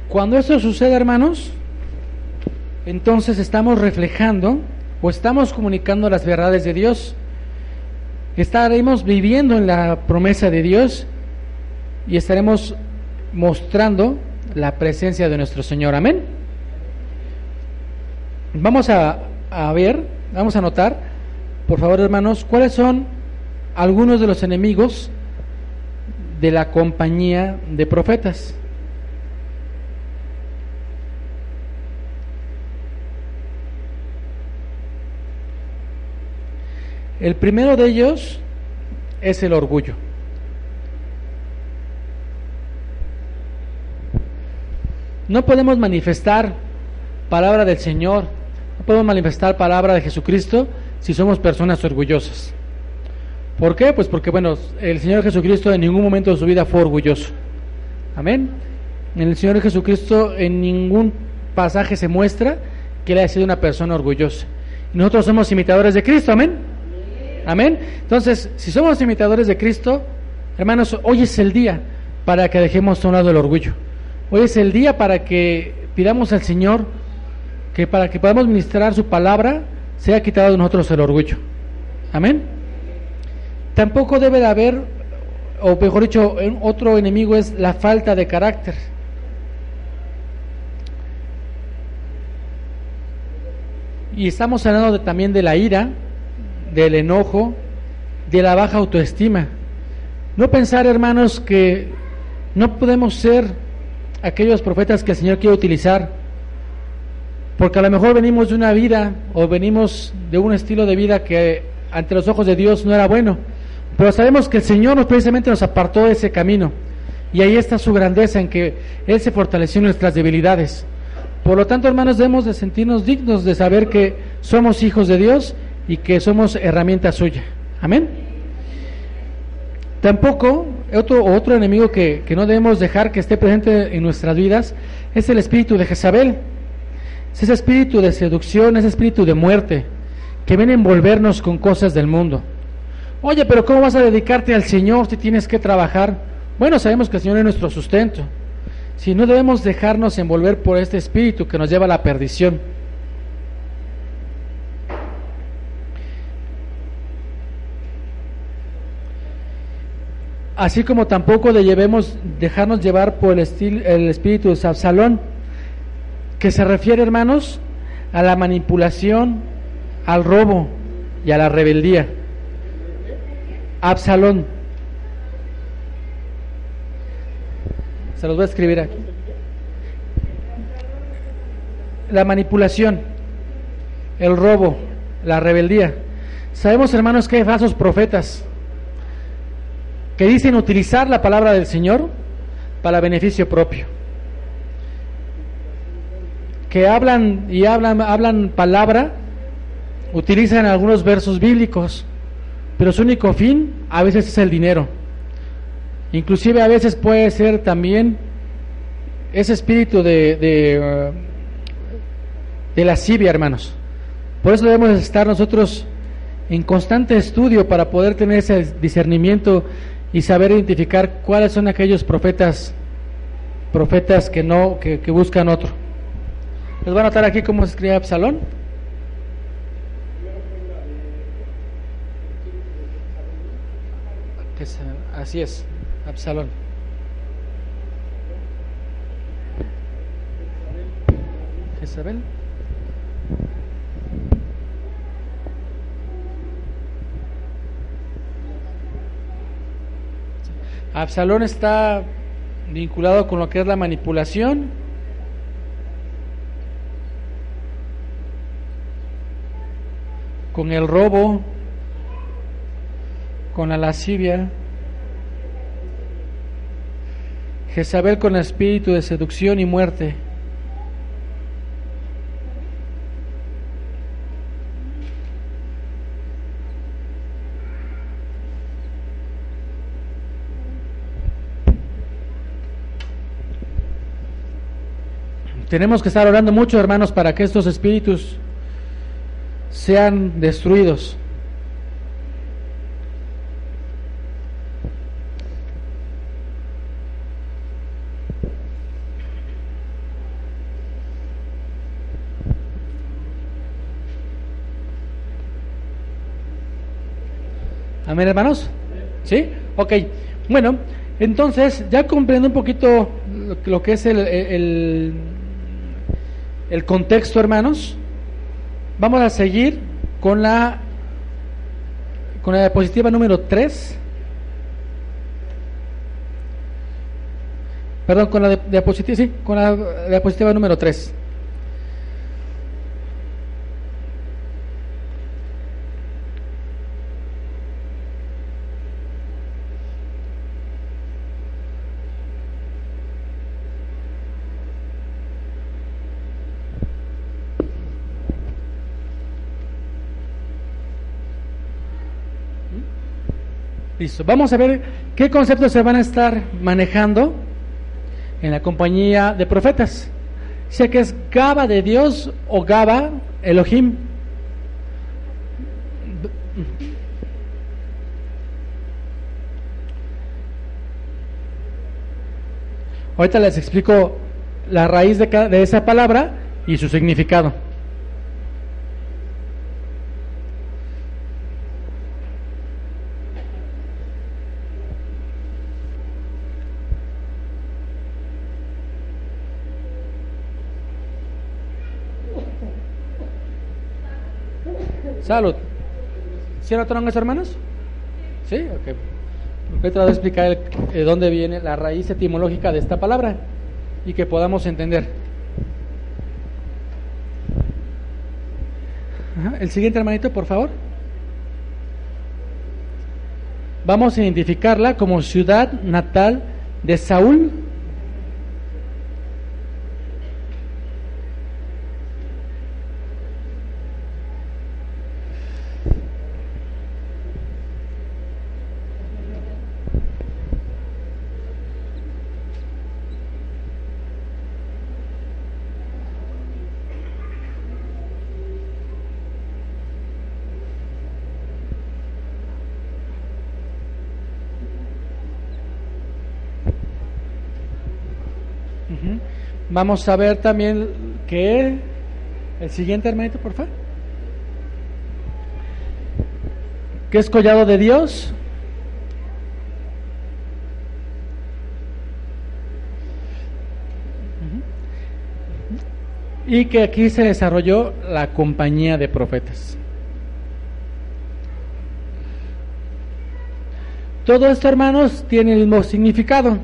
Speaker 1: Cuando eso sucede, hermanos, entonces estamos reflejando o estamos comunicando las verdades de Dios estaremos viviendo en la promesa de Dios y estaremos mostrando la presencia de nuestro Señor. Amén. Vamos a, ver, vamos a notar, por favor hermanos, cuáles son algunos de los enemigos de la compañía de profetas. El primero de ellos es el orgullo. No podemos manifestar palabra del Señor, no podemos manifestar palabra de Jesucristo si somos personas orgullosas. ¿Por qué? Pues porque, bueno, el Señor Jesucristo en ningún momento de su vida fue orgulloso. Amén. El Señor Jesucristo en ningún pasaje se muestra que él haya sido una persona orgullosa. nosotros somos imitadores de Cristo, amén. Amén. Entonces, si somos imitadores de Cristo, hermanos, hoy es el día para que dejemos a un lado el orgullo. Hoy es el día para que pidamos al Señor que para que podamos ministrar su palabra, sea quitado de nosotros el orgullo. Amén. Tampoco debe de haber, o mejor dicho, otro enemigo es la falta de carácter. Y estamos hablando también de la ira, del enojo, de la baja autoestima. No pensar, hermanos, que no podemos ser aquellos profetas que el Señor quiere utilizar, porque a lo mejor venimos de una vida o venimos de un estilo de vida que ante los ojos de Dios no era bueno, pero sabemos que el Señor precisamente nos apartó de ese camino y ahí está su grandeza en que Él se fortaleció en nuestras debilidades. Por lo tanto, hermanos, debemos de sentirnos dignos de saber que somos hijos de Dios y que somos herramienta suya. Amén. Tampoco, otro, otro enemigo que, que no debemos dejar que esté presente en nuestras vidas es el espíritu de Jezabel. Es ese espíritu de seducción, ese espíritu de muerte que viene a envolvernos con cosas del mundo. Oye, pero ¿cómo vas a dedicarte al Señor si tienes que trabajar? Bueno, sabemos que el Señor es nuestro sustento. Si no debemos dejarnos envolver por este espíritu que nos lleva a la perdición. Así como tampoco debemos dejarnos llevar por el, el espíritu de Absalón, que se refiere, hermanos, a la manipulación, al robo y a la rebeldía. Absalón. Se los voy a escribir aquí. La manipulación, el robo, la rebeldía. Sabemos, hermanos, que hay falsos profetas que dicen utilizar la palabra del Señor para beneficio propio. Que hablan y hablan, hablan palabra, utilizan algunos versos bíblicos, pero su único fin a veces es el dinero. Inclusive a veces puede ser también ese espíritu de, de, uh, de lascivia, hermanos. Por eso debemos estar nosotros en constante estudio para poder tener ese discernimiento y saber identificar cuáles son aquellos profetas profetas que no que, que buscan otro. Les voy a notar aquí cómo se escribe Absalón. Así es, Absalón. Jezabel. Absalón está vinculado con lo que es la manipulación. con el robo, con la lascivia, Jezabel con espíritu de seducción y muerte. Tenemos que estar orando mucho, hermanos, para que estos espíritus sean destruidos. Amén, hermanos. ¿Sí? Ok. Bueno, entonces, ya comprendo un poquito lo, que es el, el, el contexto, hermanos, vamos a seguir con la con la diapositiva número 3. Perdón, con la diapositiva, sí, con la diapositiva número 3. Listo. Vamos a ver qué conceptos se van a estar manejando en la compañía de profetas. Sé que es Gaba de Dios o Gaba Elohim. Ahorita les explico la raíz de, de esa palabra y su significado. Salud. ¿Sí notaron eso, hermanos? ¿Sí? Ok. Ahorita voy a explicar el, eh, dónde viene la raíz etimológica de esta palabra y que podamos entender. El siguiente hermanito, por favor. Vamos a identificarla como ciudad natal de Saúl Vamos a ver también que el siguiente hermanito, por favor. ¿Qué es collado de Dios? Y que aquí se desarrolló la compañía de profetas. Todo esto, hermanos, tiene el mismo significado.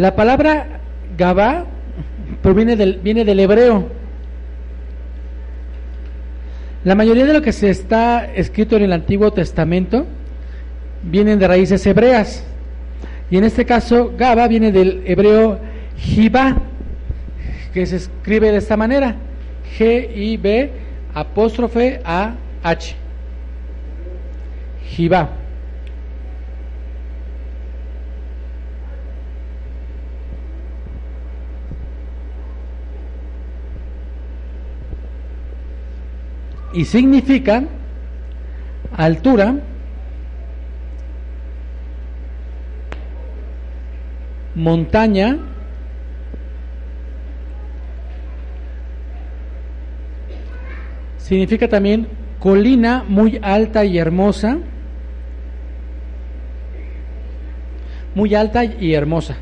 Speaker 1: La palabra Gabá proviene del, viene del hebreo. La mayoría de lo que se está escrito en el Antiguo Testamento vienen de raíces hebreas. Y en este caso, Gaba viene del hebreo Jibá, que se escribe de esta manera: G-I-B apóstrofe A-H. Jibá. Y significa altura, montaña, significa también colina muy alta y hermosa, muy alta y hermosa.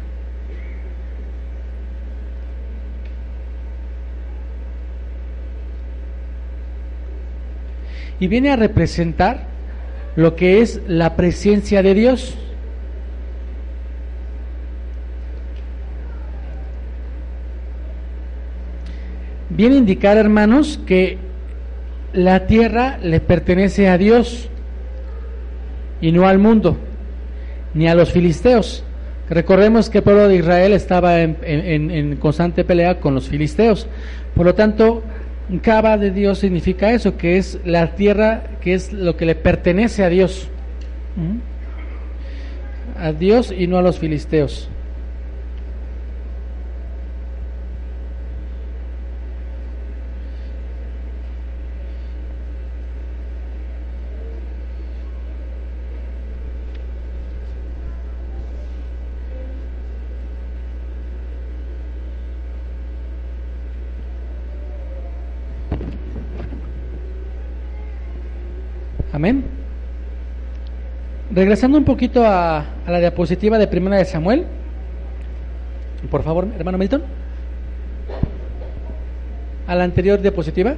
Speaker 1: Y viene a representar lo que es la presencia de Dios. Viene a indicar, hermanos, que la tierra le pertenece a Dios y no al mundo, ni a los filisteos. Recordemos que el pueblo de Israel estaba en, en constante pelea con los filisteos. Por lo tanto, Cava de Dios significa eso, que es la tierra, que es lo que le pertenece a Dios. A Dios y no a los filisteos. Amén. Regresando un poquito a, la diapositiva de Primera de Samuel. Por favor, hermano Milton. A la anterior diapositiva.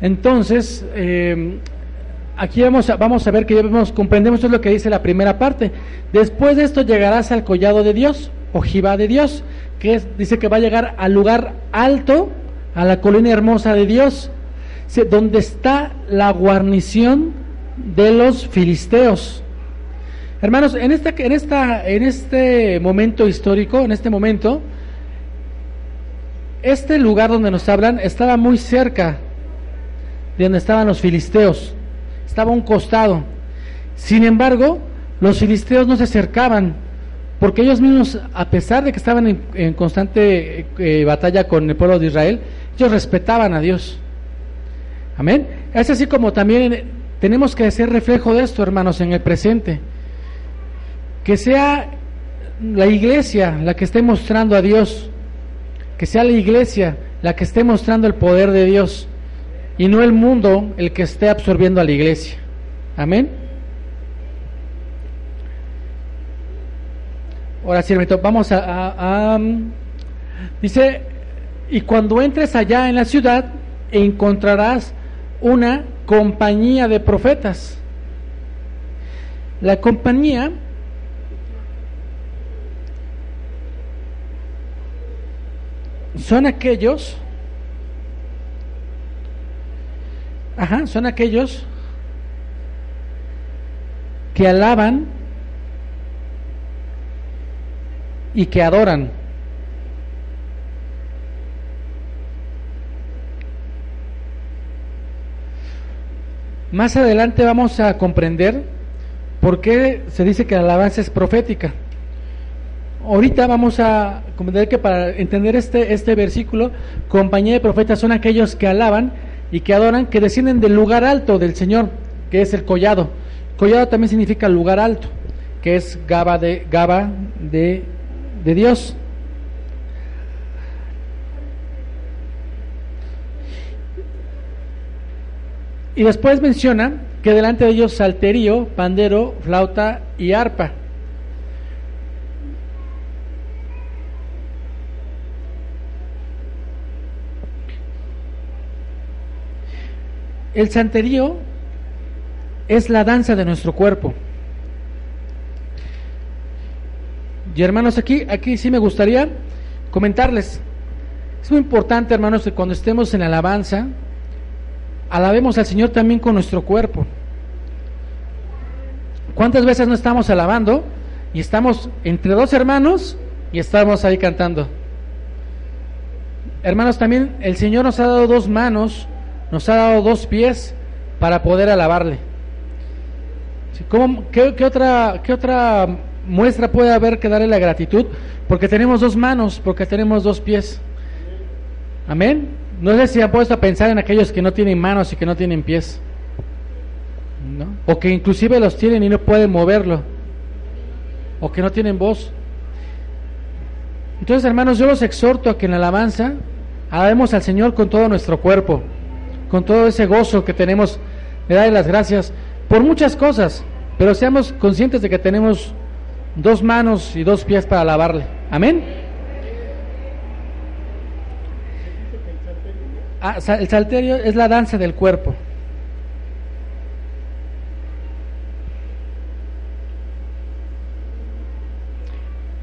Speaker 1: Entonces, eh, aquí vamos a, vamos a ver que ya vemos, comprendemos lo que dice la primera parte. Después de esto llegarás al collado de Dios, ojiva de Dios que dice que va a llegar al lugar alto, a la colina hermosa de Dios, donde está la guarnición de los filisteos. Hermanos, en, esta, en, esta, en este momento histórico, en este momento, este lugar donde nos hablan estaba muy cerca de donde estaban los filisteos, estaba un costado. Sin embargo, los filisteos no se acercaban porque ellos mismos, a pesar de que estaban en, constante eh, batalla con el pueblo de Israel, ellos respetaban a Dios. Amén. Es así como también tenemos que hacer reflejo de esto, hermanos, en el presente. Que sea la iglesia la que esté mostrando a Dios, que sea la iglesia la que esté mostrando el poder de Dios y no el mundo el que esté absorbiendo a la iglesia. Amén. Ahora sí, vamos a, Dice, y cuando entres allá en la ciudad, encontrarás una compañía de profetas. La compañía son aquellos, ajá, son aquellos que alaban y que adoran. Más adelante vamos a comprender por qué se dice que la alabanza es profética. Ahorita vamos a comprender que para entender este, este versículo, compañía de profetas son aquellos que alaban y que adoran, que descienden del lugar alto del Señor, que es el collado. Collado también significa lugar alto, que es Gaba de, Gaba de de Dios. Y después menciona que delante de ellos salterio, pandero, flauta y arpa. El santerío es la danza de nuestro cuerpo. Y hermanos, aquí, aquí sí me gustaría comentarles. Es muy importante, hermanos, que cuando estemos en alabanza, alabemos al Señor también con nuestro cuerpo. ¿Cuántas veces no estamos alabando y estamos entre dos hermanos y estamos ahí cantando? Hermanos, también el Señor nos ha dado dos manos, nos ha dado dos pies para poder alabarle. ¿Cómo, qué, otra, ¿Qué otra muestra puede haber que darle la gratitud? Porque tenemos dos manos, porque tenemos dos pies. Amén. No sé si han puesto a pensar en aquellos que no tienen manos y que no tienen pies. ¿no? O que inclusive los tienen y no pueden moverlo. O que no tienen voz. Entonces, hermanos, yo los exhorto a que en la alabanza alabemos al Señor con todo nuestro cuerpo, con todo ese gozo que tenemos de darle las gracias por muchas cosas, pero seamos conscientes de que tenemos dos manos y dos pies para alabarle. Amén. Ah, el salterio es la danza del cuerpo.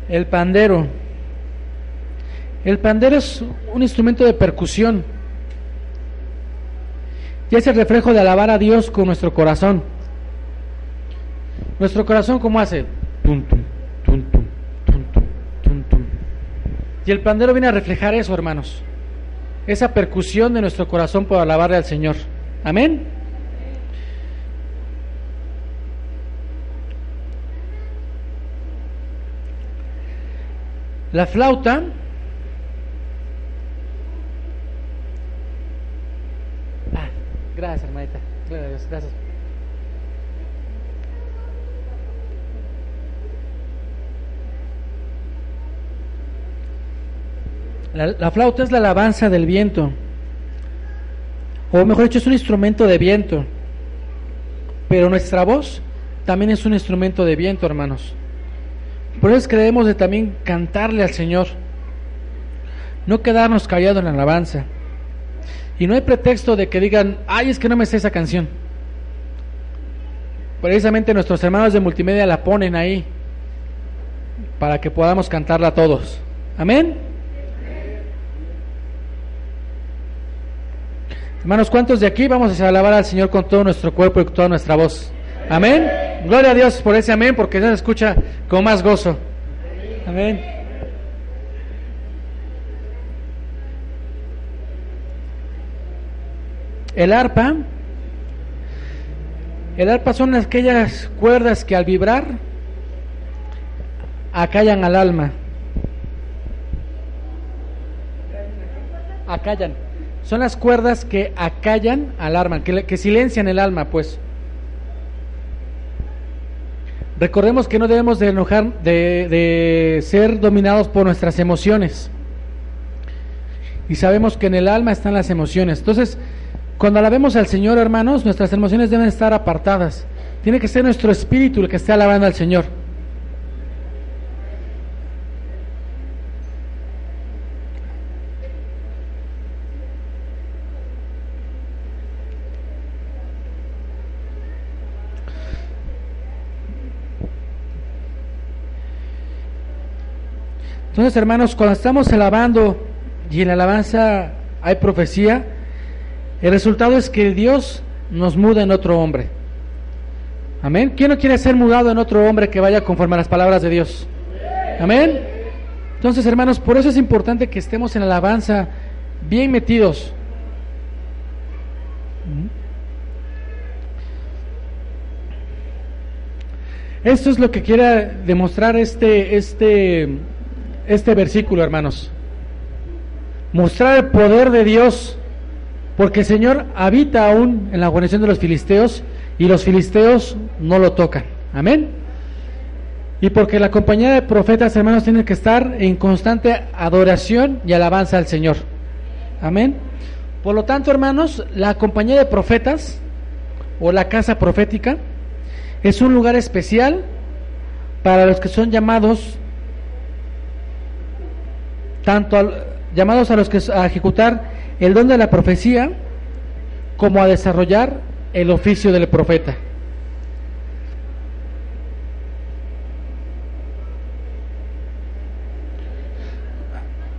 Speaker 1: El pandero. El pandero es un instrumento de percusión y es el reflejo de alabar a Dios con nuestro corazón. Nuestro corazón, ¿cómo hace? Y el pandero viene a reflejar eso, hermanos. Esa percusión de nuestro corazón por alabarle al Señor. Amén. La flauta ah, gracias, hermanita. Gracias. La, la, flauta es la alabanza del viento, o mejor dicho, es un instrumento de viento, pero nuestra voz también es un instrumento de viento, hermanos. Por eso creemos de también cantarle al Señor, no quedarnos callados en la alabanza. Y no hay pretexto de que digan, ay, es que no me sé esa canción. Precisamente nuestros hermanos de multimedia la ponen ahí para que podamos cantarla todos. Amén. Hermanos, ¿cuántos de aquí vamos a alabar al Señor con todo nuestro cuerpo y con toda nuestra voz? Amén. Gloria a Dios por ese amén, porque se escucha con más gozo. Amén. El arpa, el arpa son aquellas cuerdas que al vibrar acallan al alma. Acallan. Son las cuerdas que acallan al que, que silencian el alma, pues. Recordemos que no debemos de enojar, de, de, ser dominados por nuestras emociones. Y sabemos que en el alma están las emociones. Entonces, cuando alabemos al Señor, hermanos, nuestras emociones deben estar apartadas. Tiene que ser nuestro espíritu el que esté alabando al Señor. Entonces, hermanos, cuando estamos alabando y en la alabanza hay profecía, el resultado es que Dios nos muda en otro hombre. Amén. ¿Quién no quiere ser mudado en otro hombre que vaya conforme a las palabras de Dios? Amén. Entonces, hermanos, por eso es importante que estemos en la alabanza bien metidos. Esto es lo que quiere demostrar este, este este versículo, hermanos. Mostrar el poder de Dios, porque el Señor habita aún en la guarnición de los filisteos y los filisteos no lo tocan. Amén. Y porque la compañía de profetas, hermanos, tiene que estar en constante adoración y alabanza al Señor. Amén. Por lo tanto, hermanos, la compañía de profetas o la casa profética es un lugar especial para los que son llamados tanto al, llamados a los que a ejecutar el don de la profecía como a desarrollar el oficio del profeta.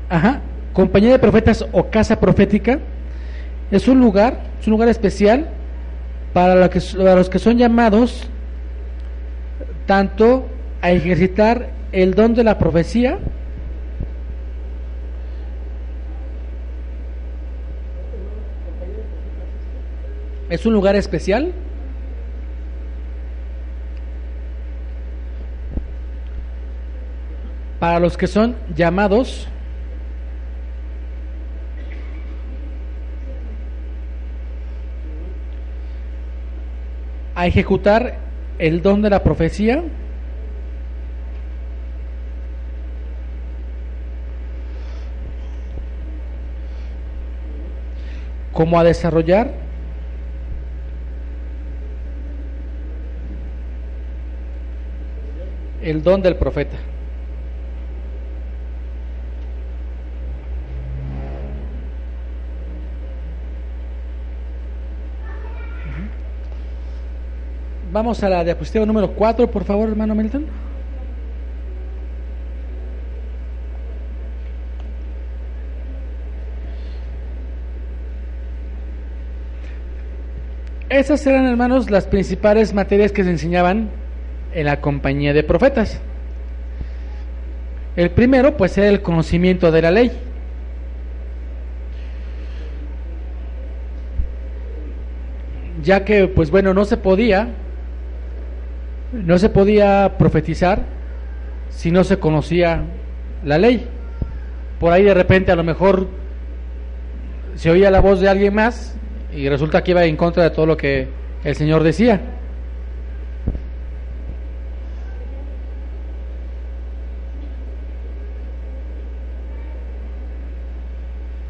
Speaker 1: Ajá, compañía de profetas o casa profética es un lugar, es un lugar especial para, que, para los que son llamados tanto a ejercitar el don de la profecía es un lugar especial para los que son llamados a ejecutar el don de la profecía como a desarrollar el don del profeta. Vamos a la diapositiva número 4, por favor, hermano Milton. Esas eran, hermanos, las principales materias que se enseñaban en la compañía de profetas. El primero, pues, era el conocimiento de la ley. Ya que, pues bueno, no se podía no se podía profetizar si no se conocía la ley. Por ahí de repente a lo mejor se oía la voz de alguien más y resulta que iba en contra de todo lo que el Señor decía.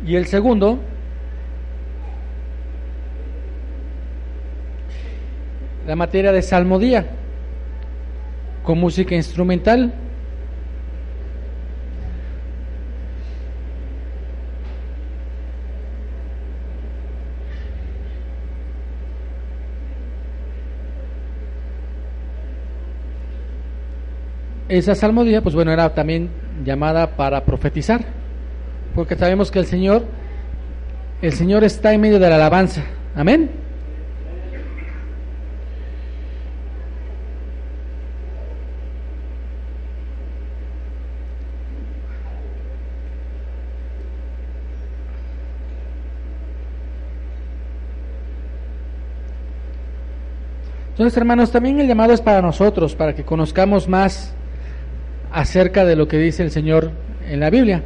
Speaker 1: Y el segundo, la materia de salmodía con música instrumental. Esa salmodía, pues bueno, era también llamada para profetizar, porque sabemos que el Señor, el Señor está en medio de la alabanza. Amén. Entonces, hermanos, también el llamado es para nosotros, para que conozcamos más acerca de lo que dice el Señor en la Biblia.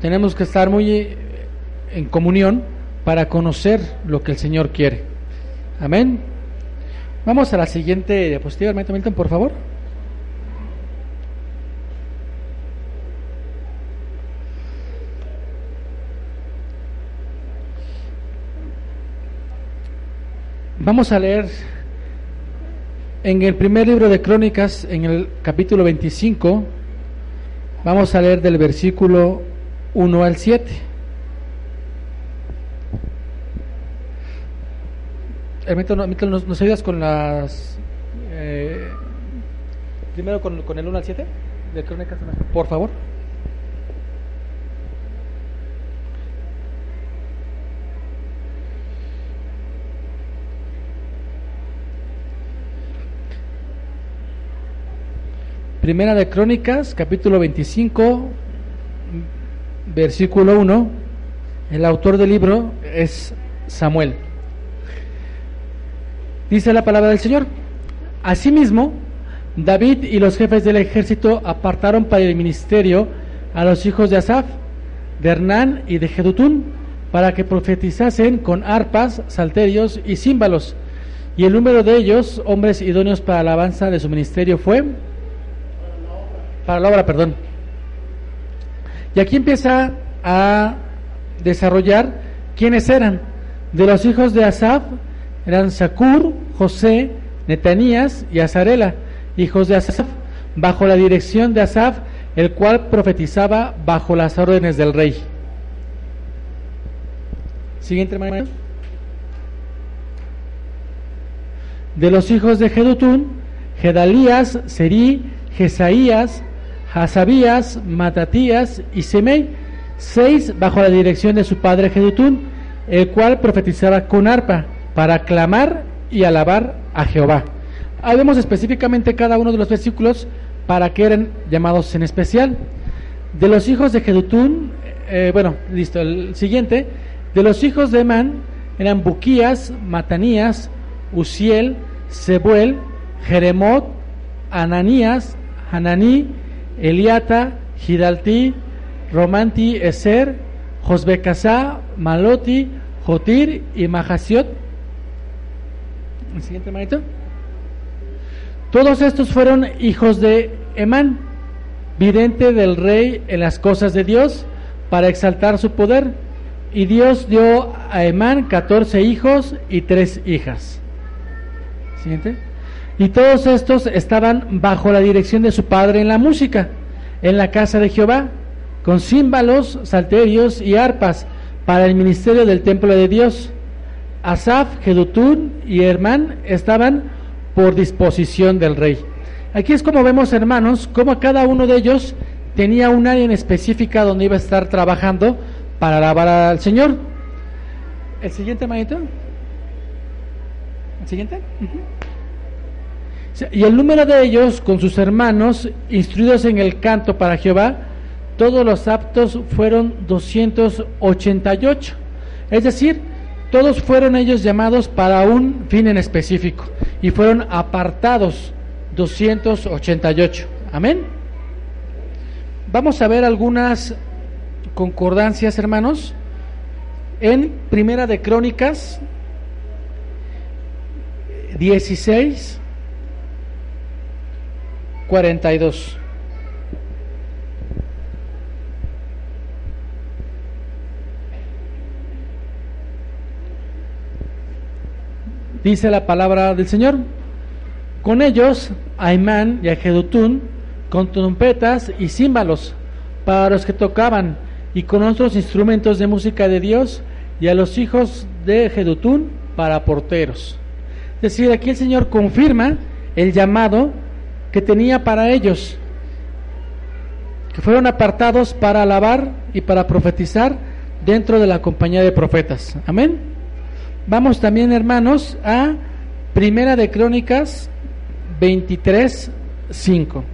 Speaker 1: Tenemos que estar muy eh, en comunión para conocer lo que el Señor quiere. Amén. Vamos a la siguiente diapositiva, hermano Milton, por favor. Vamos a leer en el primer libro de Crónicas, en el capítulo 25, vamos a leer del versículo 1 al 7. Hermito, ¿nos, nos ayudas con las... Eh, primero con, con el 1 al 7 de Crónicas, por favor? Primera de Crónicas, capítulo 25, versículo 1. El autor del libro es Samuel. Dice la palabra del Señor. Asimismo, David y los jefes del ejército apartaron para el ministerio a los hijos de Asaf, de Hernán y de Jedutún, para que profetizasen con arpas, salterios y címbalos. Y el número de ellos, hombres idóneos para la alabanza de su ministerio, fue para la obra, perdón. Y aquí empieza a desarrollar quiénes eran. De los hijos de Asaf eran Sakur, José, Netanías y Azarela, hijos de Asaf, bajo la dirección de Asaf, el cual profetizaba bajo las órdenes del rey. Siguiente, hermano. De los hijos de Jedutún, Gedalías, Serí, Jesaías, Hasabías, Matatías y Semei, seis bajo la dirección de su padre Jedutún, el cual profetizaba con arpa para clamar y alabar a Jehová. Hablemos específicamente cada uno de los versículos para que eran llamados en especial. De los hijos de Jedutún, eh, bueno, listo, el siguiente. De los hijos de Emán eran Buquías, Matanías, Uziel, Sebuel, Jeremot, Ananías, Hananí, Eliata, Gidalti, Romanti, Eser, Josbecasá, Maloti, Jotir y Mahasiot. El siguiente manito. Todos estos fueron hijos de Emán, vidente del rey en las cosas de Dios, para exaltar su poder. Y Dios dio a Emán catorce hijos y tres hijas. Siguiente. Y todos estos estaban bajo la dirección de su padre en la música, en la casa de Jehová, con címbalos, salterios y arpas para el ministerio del templo de Dios. Asaf, Jedutún y Hermán estaban por disposición del rey. Aquí es como vemos, hermanos, como cada uno de ellos tenía un área en específica donde iba a estar trabajando para alabar al Señor. El siguiente, manito. El siguiente. Y el número de ellos, con sus hermanos, instruidos en el canto para Jehová, todos los aptos fueron 288. Es decir, todos fueron ellos llamados para un fin en específico y fueron apartados 288. Amén. Vamos a ver algunas concordancias, hermanos. En Primera de Crónicas 16 42. Dice la palabra del Señor. Con ellos, a Imán y a Jedutún, con trompetas y címbalos, para los que tocaban, y con otros instrumentos de música de Dios, y a los hijos de Jedutún para porteros. Es decir, aquí el Señor confirma el llamado que tenía para ellos, que fueron apartados para alabar y para profetizar dentro de la compañía de profetas. Amén. Vamos también, hermanos, a Primera de Crónicas 23, 5.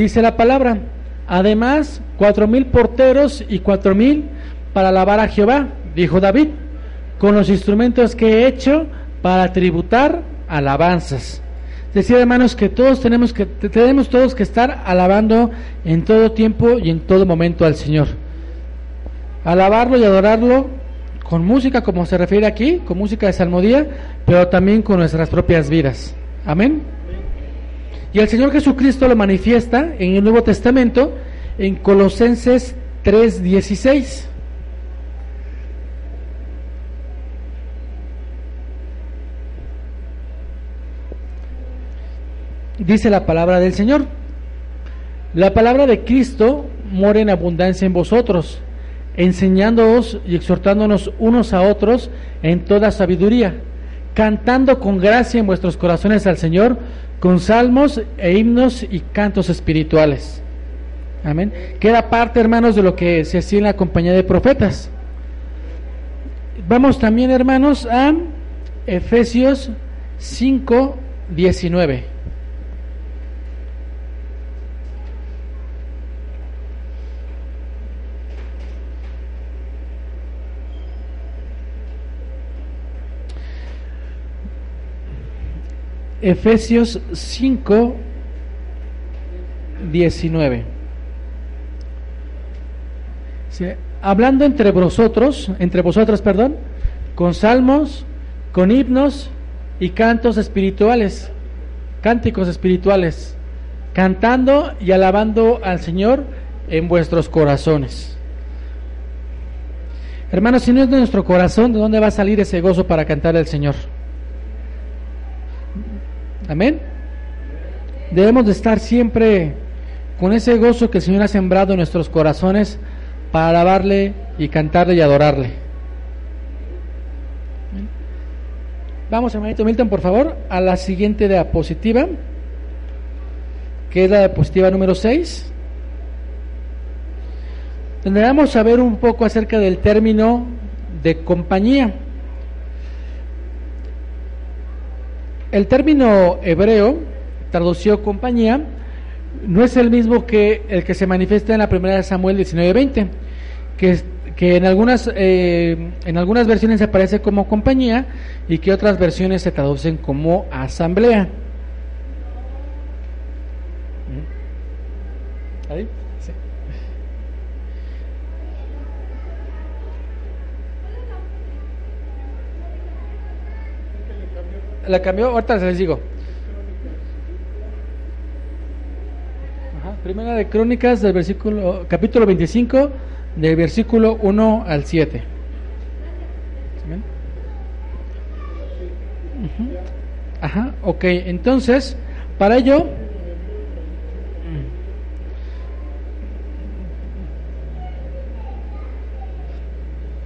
Speaker 1: Dice la palabra, además cuatro mil porteros y cuatro mil para alabar a Jehová, dijo David, con los instrumentos que he hecho para tributar alabanzas. Decía hermanos que todos tenemos que tenemos todos que estar alabando en todo tiempo y en todo momento al Señor. Alabarlo y adorarlo con música como se refiere aquí, con música de salmodía, pero también con nuestras propias vidas. Amén. Y el Señor Jesucristo lo manifiesta en el Nuevo Testamento en Colosenses 3:16. Dice la palabra del Señor. La palabra de Cristo mora en abundancia en vosotros, enseñándoos y exhortándonos unos a otros en toda sabiduría, cantando con gracia en vuestros corazones al Señor con salmos e himnos y cantos espirituales. Amén. Que era parte, hermanos, de lo que se hacía en la compañía de profetas. Vamos también, hermanos, a Efesios 5, 19. Efesios 5, 19. hablando entre vosotros, entre vosotros, perdón, con salmos, con himnos y cantos espirituales, cánticos espirituales, cantando y alabando al Señor en vuestros corazones. Hermanos, si no es de nuestro corazón, ¿de dónde va a salir ese gozo para cantar al Señor? Amén. Debemos de estar siempre con ese gozo que el Señor ha sembrado en nuestros corazones para alabarle y cantarle y adorarle. Vamos, hermanito Milton, por favor, a la siguiente diapositiva, que es la diapositiva número 6, donde vamos a ver un poco acerca del término de compañía. El término hebreo, traducido compañía, no es el mismo que el que se manifiesta en la primera de Samuel 19:20, que, que en, algunas, eh, en algunas versiones aparece como compañía y que otras versiones se traducen como asamblea. ¿Mm? ¿Ahí? Sí. La cambió, ahorita les digo. Primera de Crónicas del versículo, capítulo 25, del versículo 1 al 7. ¿Sí ven? Ujú. Ajá, ok, entonces, para ello,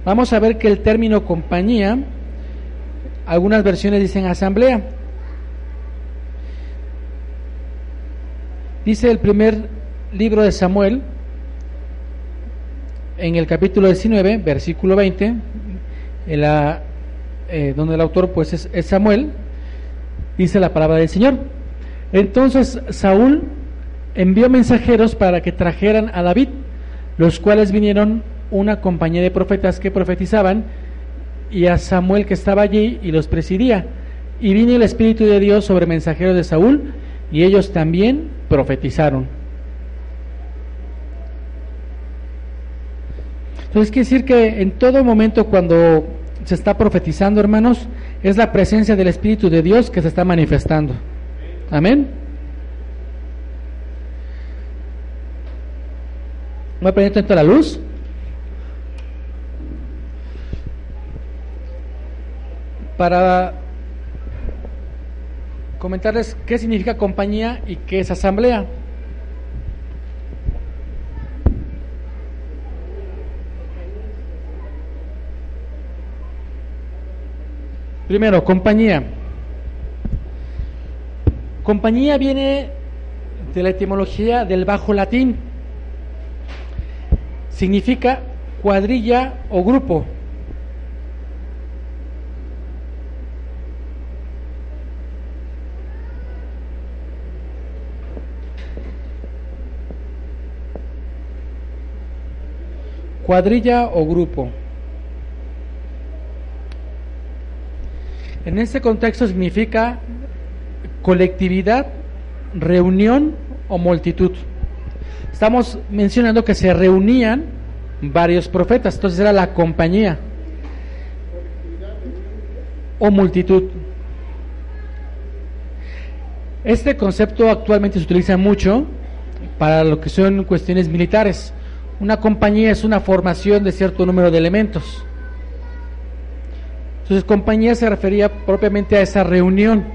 Speaker 1: vamos a ver que el término compañía, algunas versiones dicen asamblea. Dice el primer libro de Samuel, en el capítulo 19, versículo 20, en la, eh, donde el autor pues es, es Samuel, dice la palabra del Señor. Entonces Saúl envió mensajeros para que trajeran a David, los cuales vinieron una compañía de profetas que profetizaban y a Samuel que estaba allí y los presidía. Y vino el Espíritu de Dios sobre mensajeros de Saúl y ellos también profetizaron. Entonces quiere decir que en todo momento cuando se está profetizando, hermanos, es la presencia del Espíritu de Dios que se está manifestando. Amén. A poner tanto la luz. Para comentarles qué significa compañía y qué es asamblea. Primero, compañía. Compañía viene de la etimología del bajo latín. Significa cuadrilla o grupo. Cuadrilla o grupo. En este contexto significa colectividad, reunión o multitud. Estamos mencionando que se reunían varios profetas, entonces era la compañía o multitud. Este concepto actualmente se utiliza mucho para lo que son cuestiones militares. Una compañía es una formación de cierto número de elementos. Entonces, compañía se refería propiamente a esa reunión.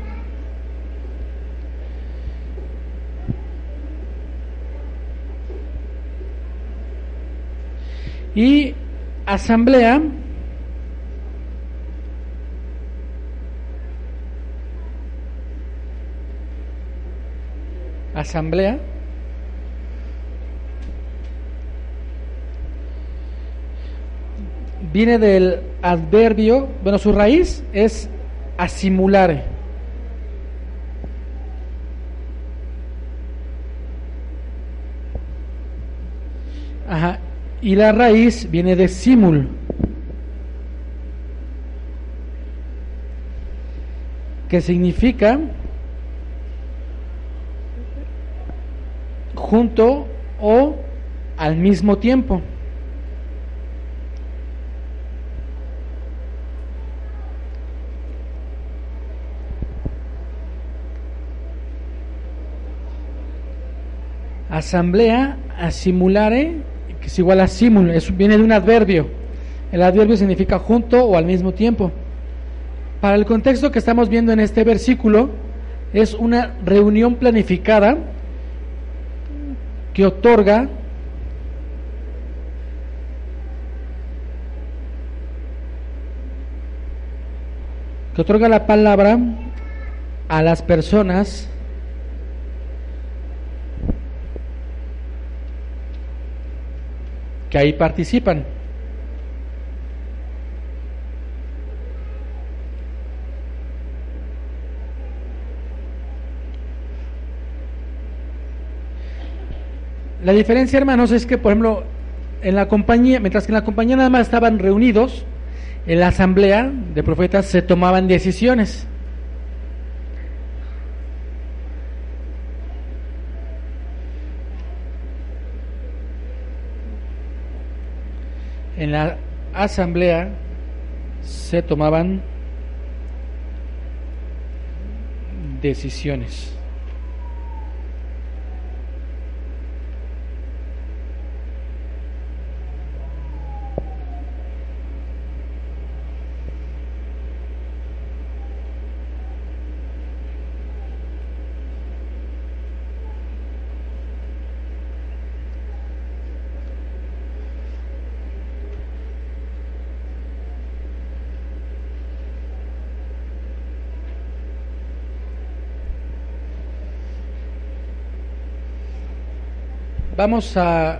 Speaker 1: Y asamblea asamblea viene del adverbio, bueno, su raíz es asimular. Ajá, y la raíz viene de simul. que significa junto o al mismo tiempo. Asamblea a simulare, que es igual a simul, viene de un adverbio. El adverbio significa junto o al mismo tiempo. Para el contexto que estamos viendo en este versículo, es una reunión planificada que otorga que otorga la palabra a las personas que ahí participan. La diferencia, hermanos, es que, por ejemplo, en la compañía, mientras que en la compañía nada más estaban reunidos, en la asamblea de profetas se tomaban decisiones. En la asamblea se tomaban decisiones. Vamos a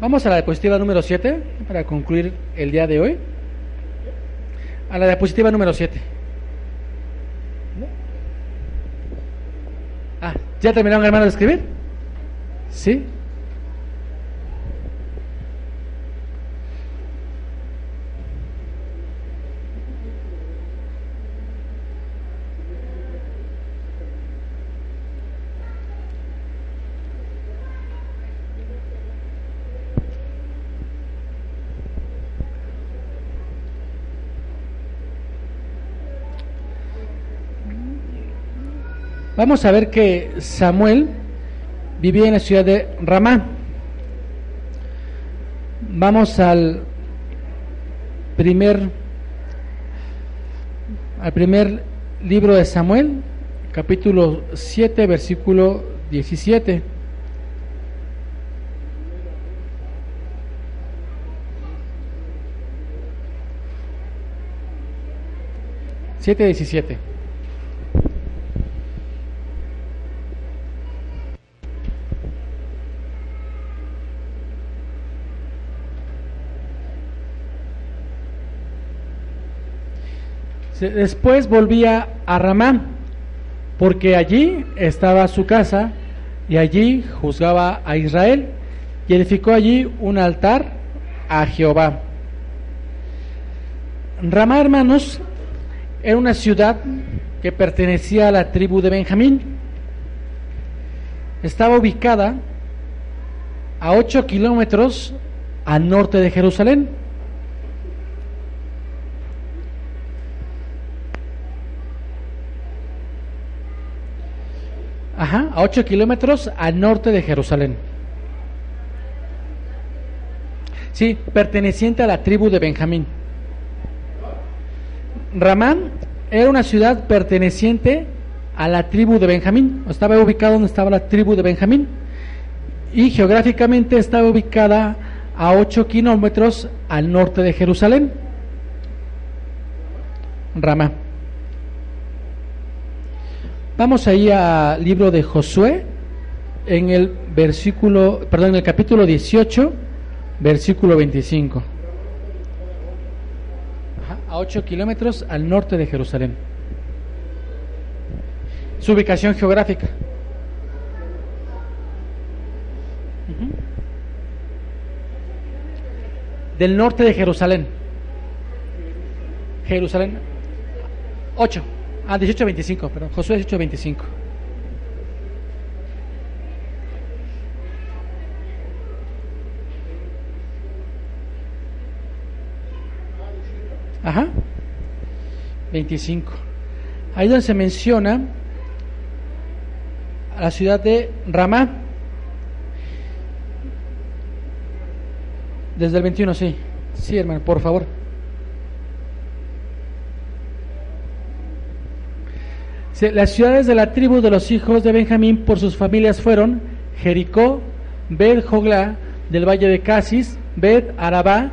Speaker 1: Vamos a la diapositiva número 7 para concluir el día de hoy. A la diapositiva número 7. Ah, ¿ya terminaron hermano de escribir? ¿Sí? Vamos a ver que Samuel vivía en la ciudad de Ramá. Vamos al primer al primer libro de Samuel, capítulo 7, versículo 17. Siete diecisiete. Después volvía a Ramá, porque allí estaba su casa y allí juzgaba a Israel y edificó allí un altar a Jehová. Ramá, hermanos, era una ciudad que pertenecía a la tribu de Benjamín. Estaba ubicada a 8 kilómetros al norte de Jerusalén. A 8 kilómetros al norte de Jerusalén. Sí, perteneciente a la tribu de Benjamín. Ramán era una ciudad perteneciente a la tribu de Benjamín. Estaba ubicado donde estaba la tribu de Benjamín. Y geográficamente estaba ubicada a 8 kilómetros al norte de Jerusalén. Ramá. Vamos ahí al libro de Josué, en el versículo, perdón, en el capítulo 18, versículo 25. a 8 kilómetros al norte de Jerusalén. Su ubicación geográfica. Del norte de Jerusalén. Jerusalén. 8. Ah, 18.25, perdón. Josué 18.25. Ajá. 25. Ahí donde se menciona a la ciudad de Ramá. Desde el 21, sí. Sí, hermano, por favor. Las ciudades de la tribu de los hijos de Benjamín por sus familias fueron Jericó, Bet Joglá del valle de Casis, Bet Arabá,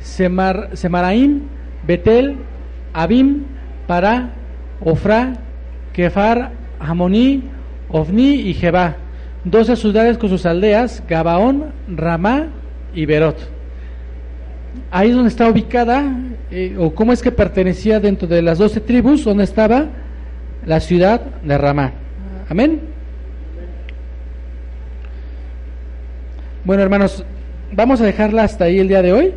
Speaker 1: Semar, Semaraín, Betel, Abim, Pará, Ofra, Kefar, Hamoní, Ofni y Jebá. Doce ciudades con sus aldeas, Gabaón, Ramá y Berot. Ahí es donde está ubicada, eh, o cómo es que pertenecía dentro de las doce tribus, donde estaba la ciudad de Ramá. Amén. Bueno, hermanos, vamos a dejarla hasta ahí el día de hoy.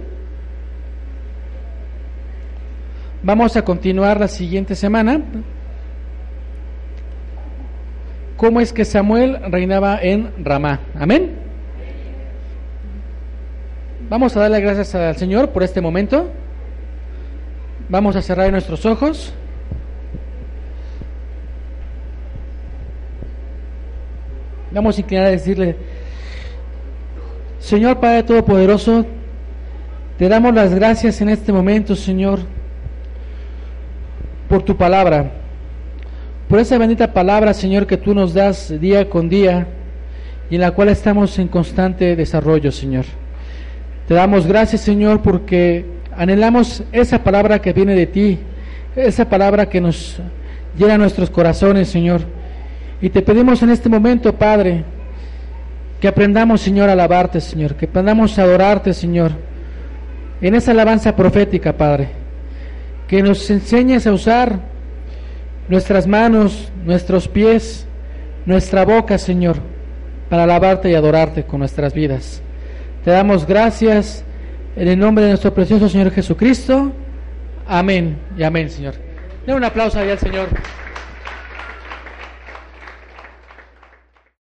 Speaker 1: Vamos a continuar la siguiente semana. ¿Cómo es que Samuel reinaba en Ramá? Amén. Vamos a darle gracias al Señor por este momento. Vamos a cerrar nuestros ojos. Vamos a inclinar a decirle, Señor Padre Todopoderoso, te damos las gracias en este momento, Señor, por tu palabra, por esa bendita palabra, Señor, que tú nos das día con día y en la cual estamos en constante desarrollo, Señor. Te damos gracias, Señor, porque anhelamos esa palabra que viene de ti, esa palabra que nos llena nuestros corazones, Señor. Y te pedimos en este momento, Padre, que aprendamos, Señor, a alabarte, Señor, que aprendamos a adorarte, Señor, en esa alabanza profética, Padre, que nos enseñes a usar nuestras manos, nuestros pies, nuestra boca, Señor, para alabarte y adorarte con nuestras vidas. Te damos gracias en el nombre de nuestro precioso Señor Jesucristo. Amén y amén, Señor. Den un aplauso ahí al Señor.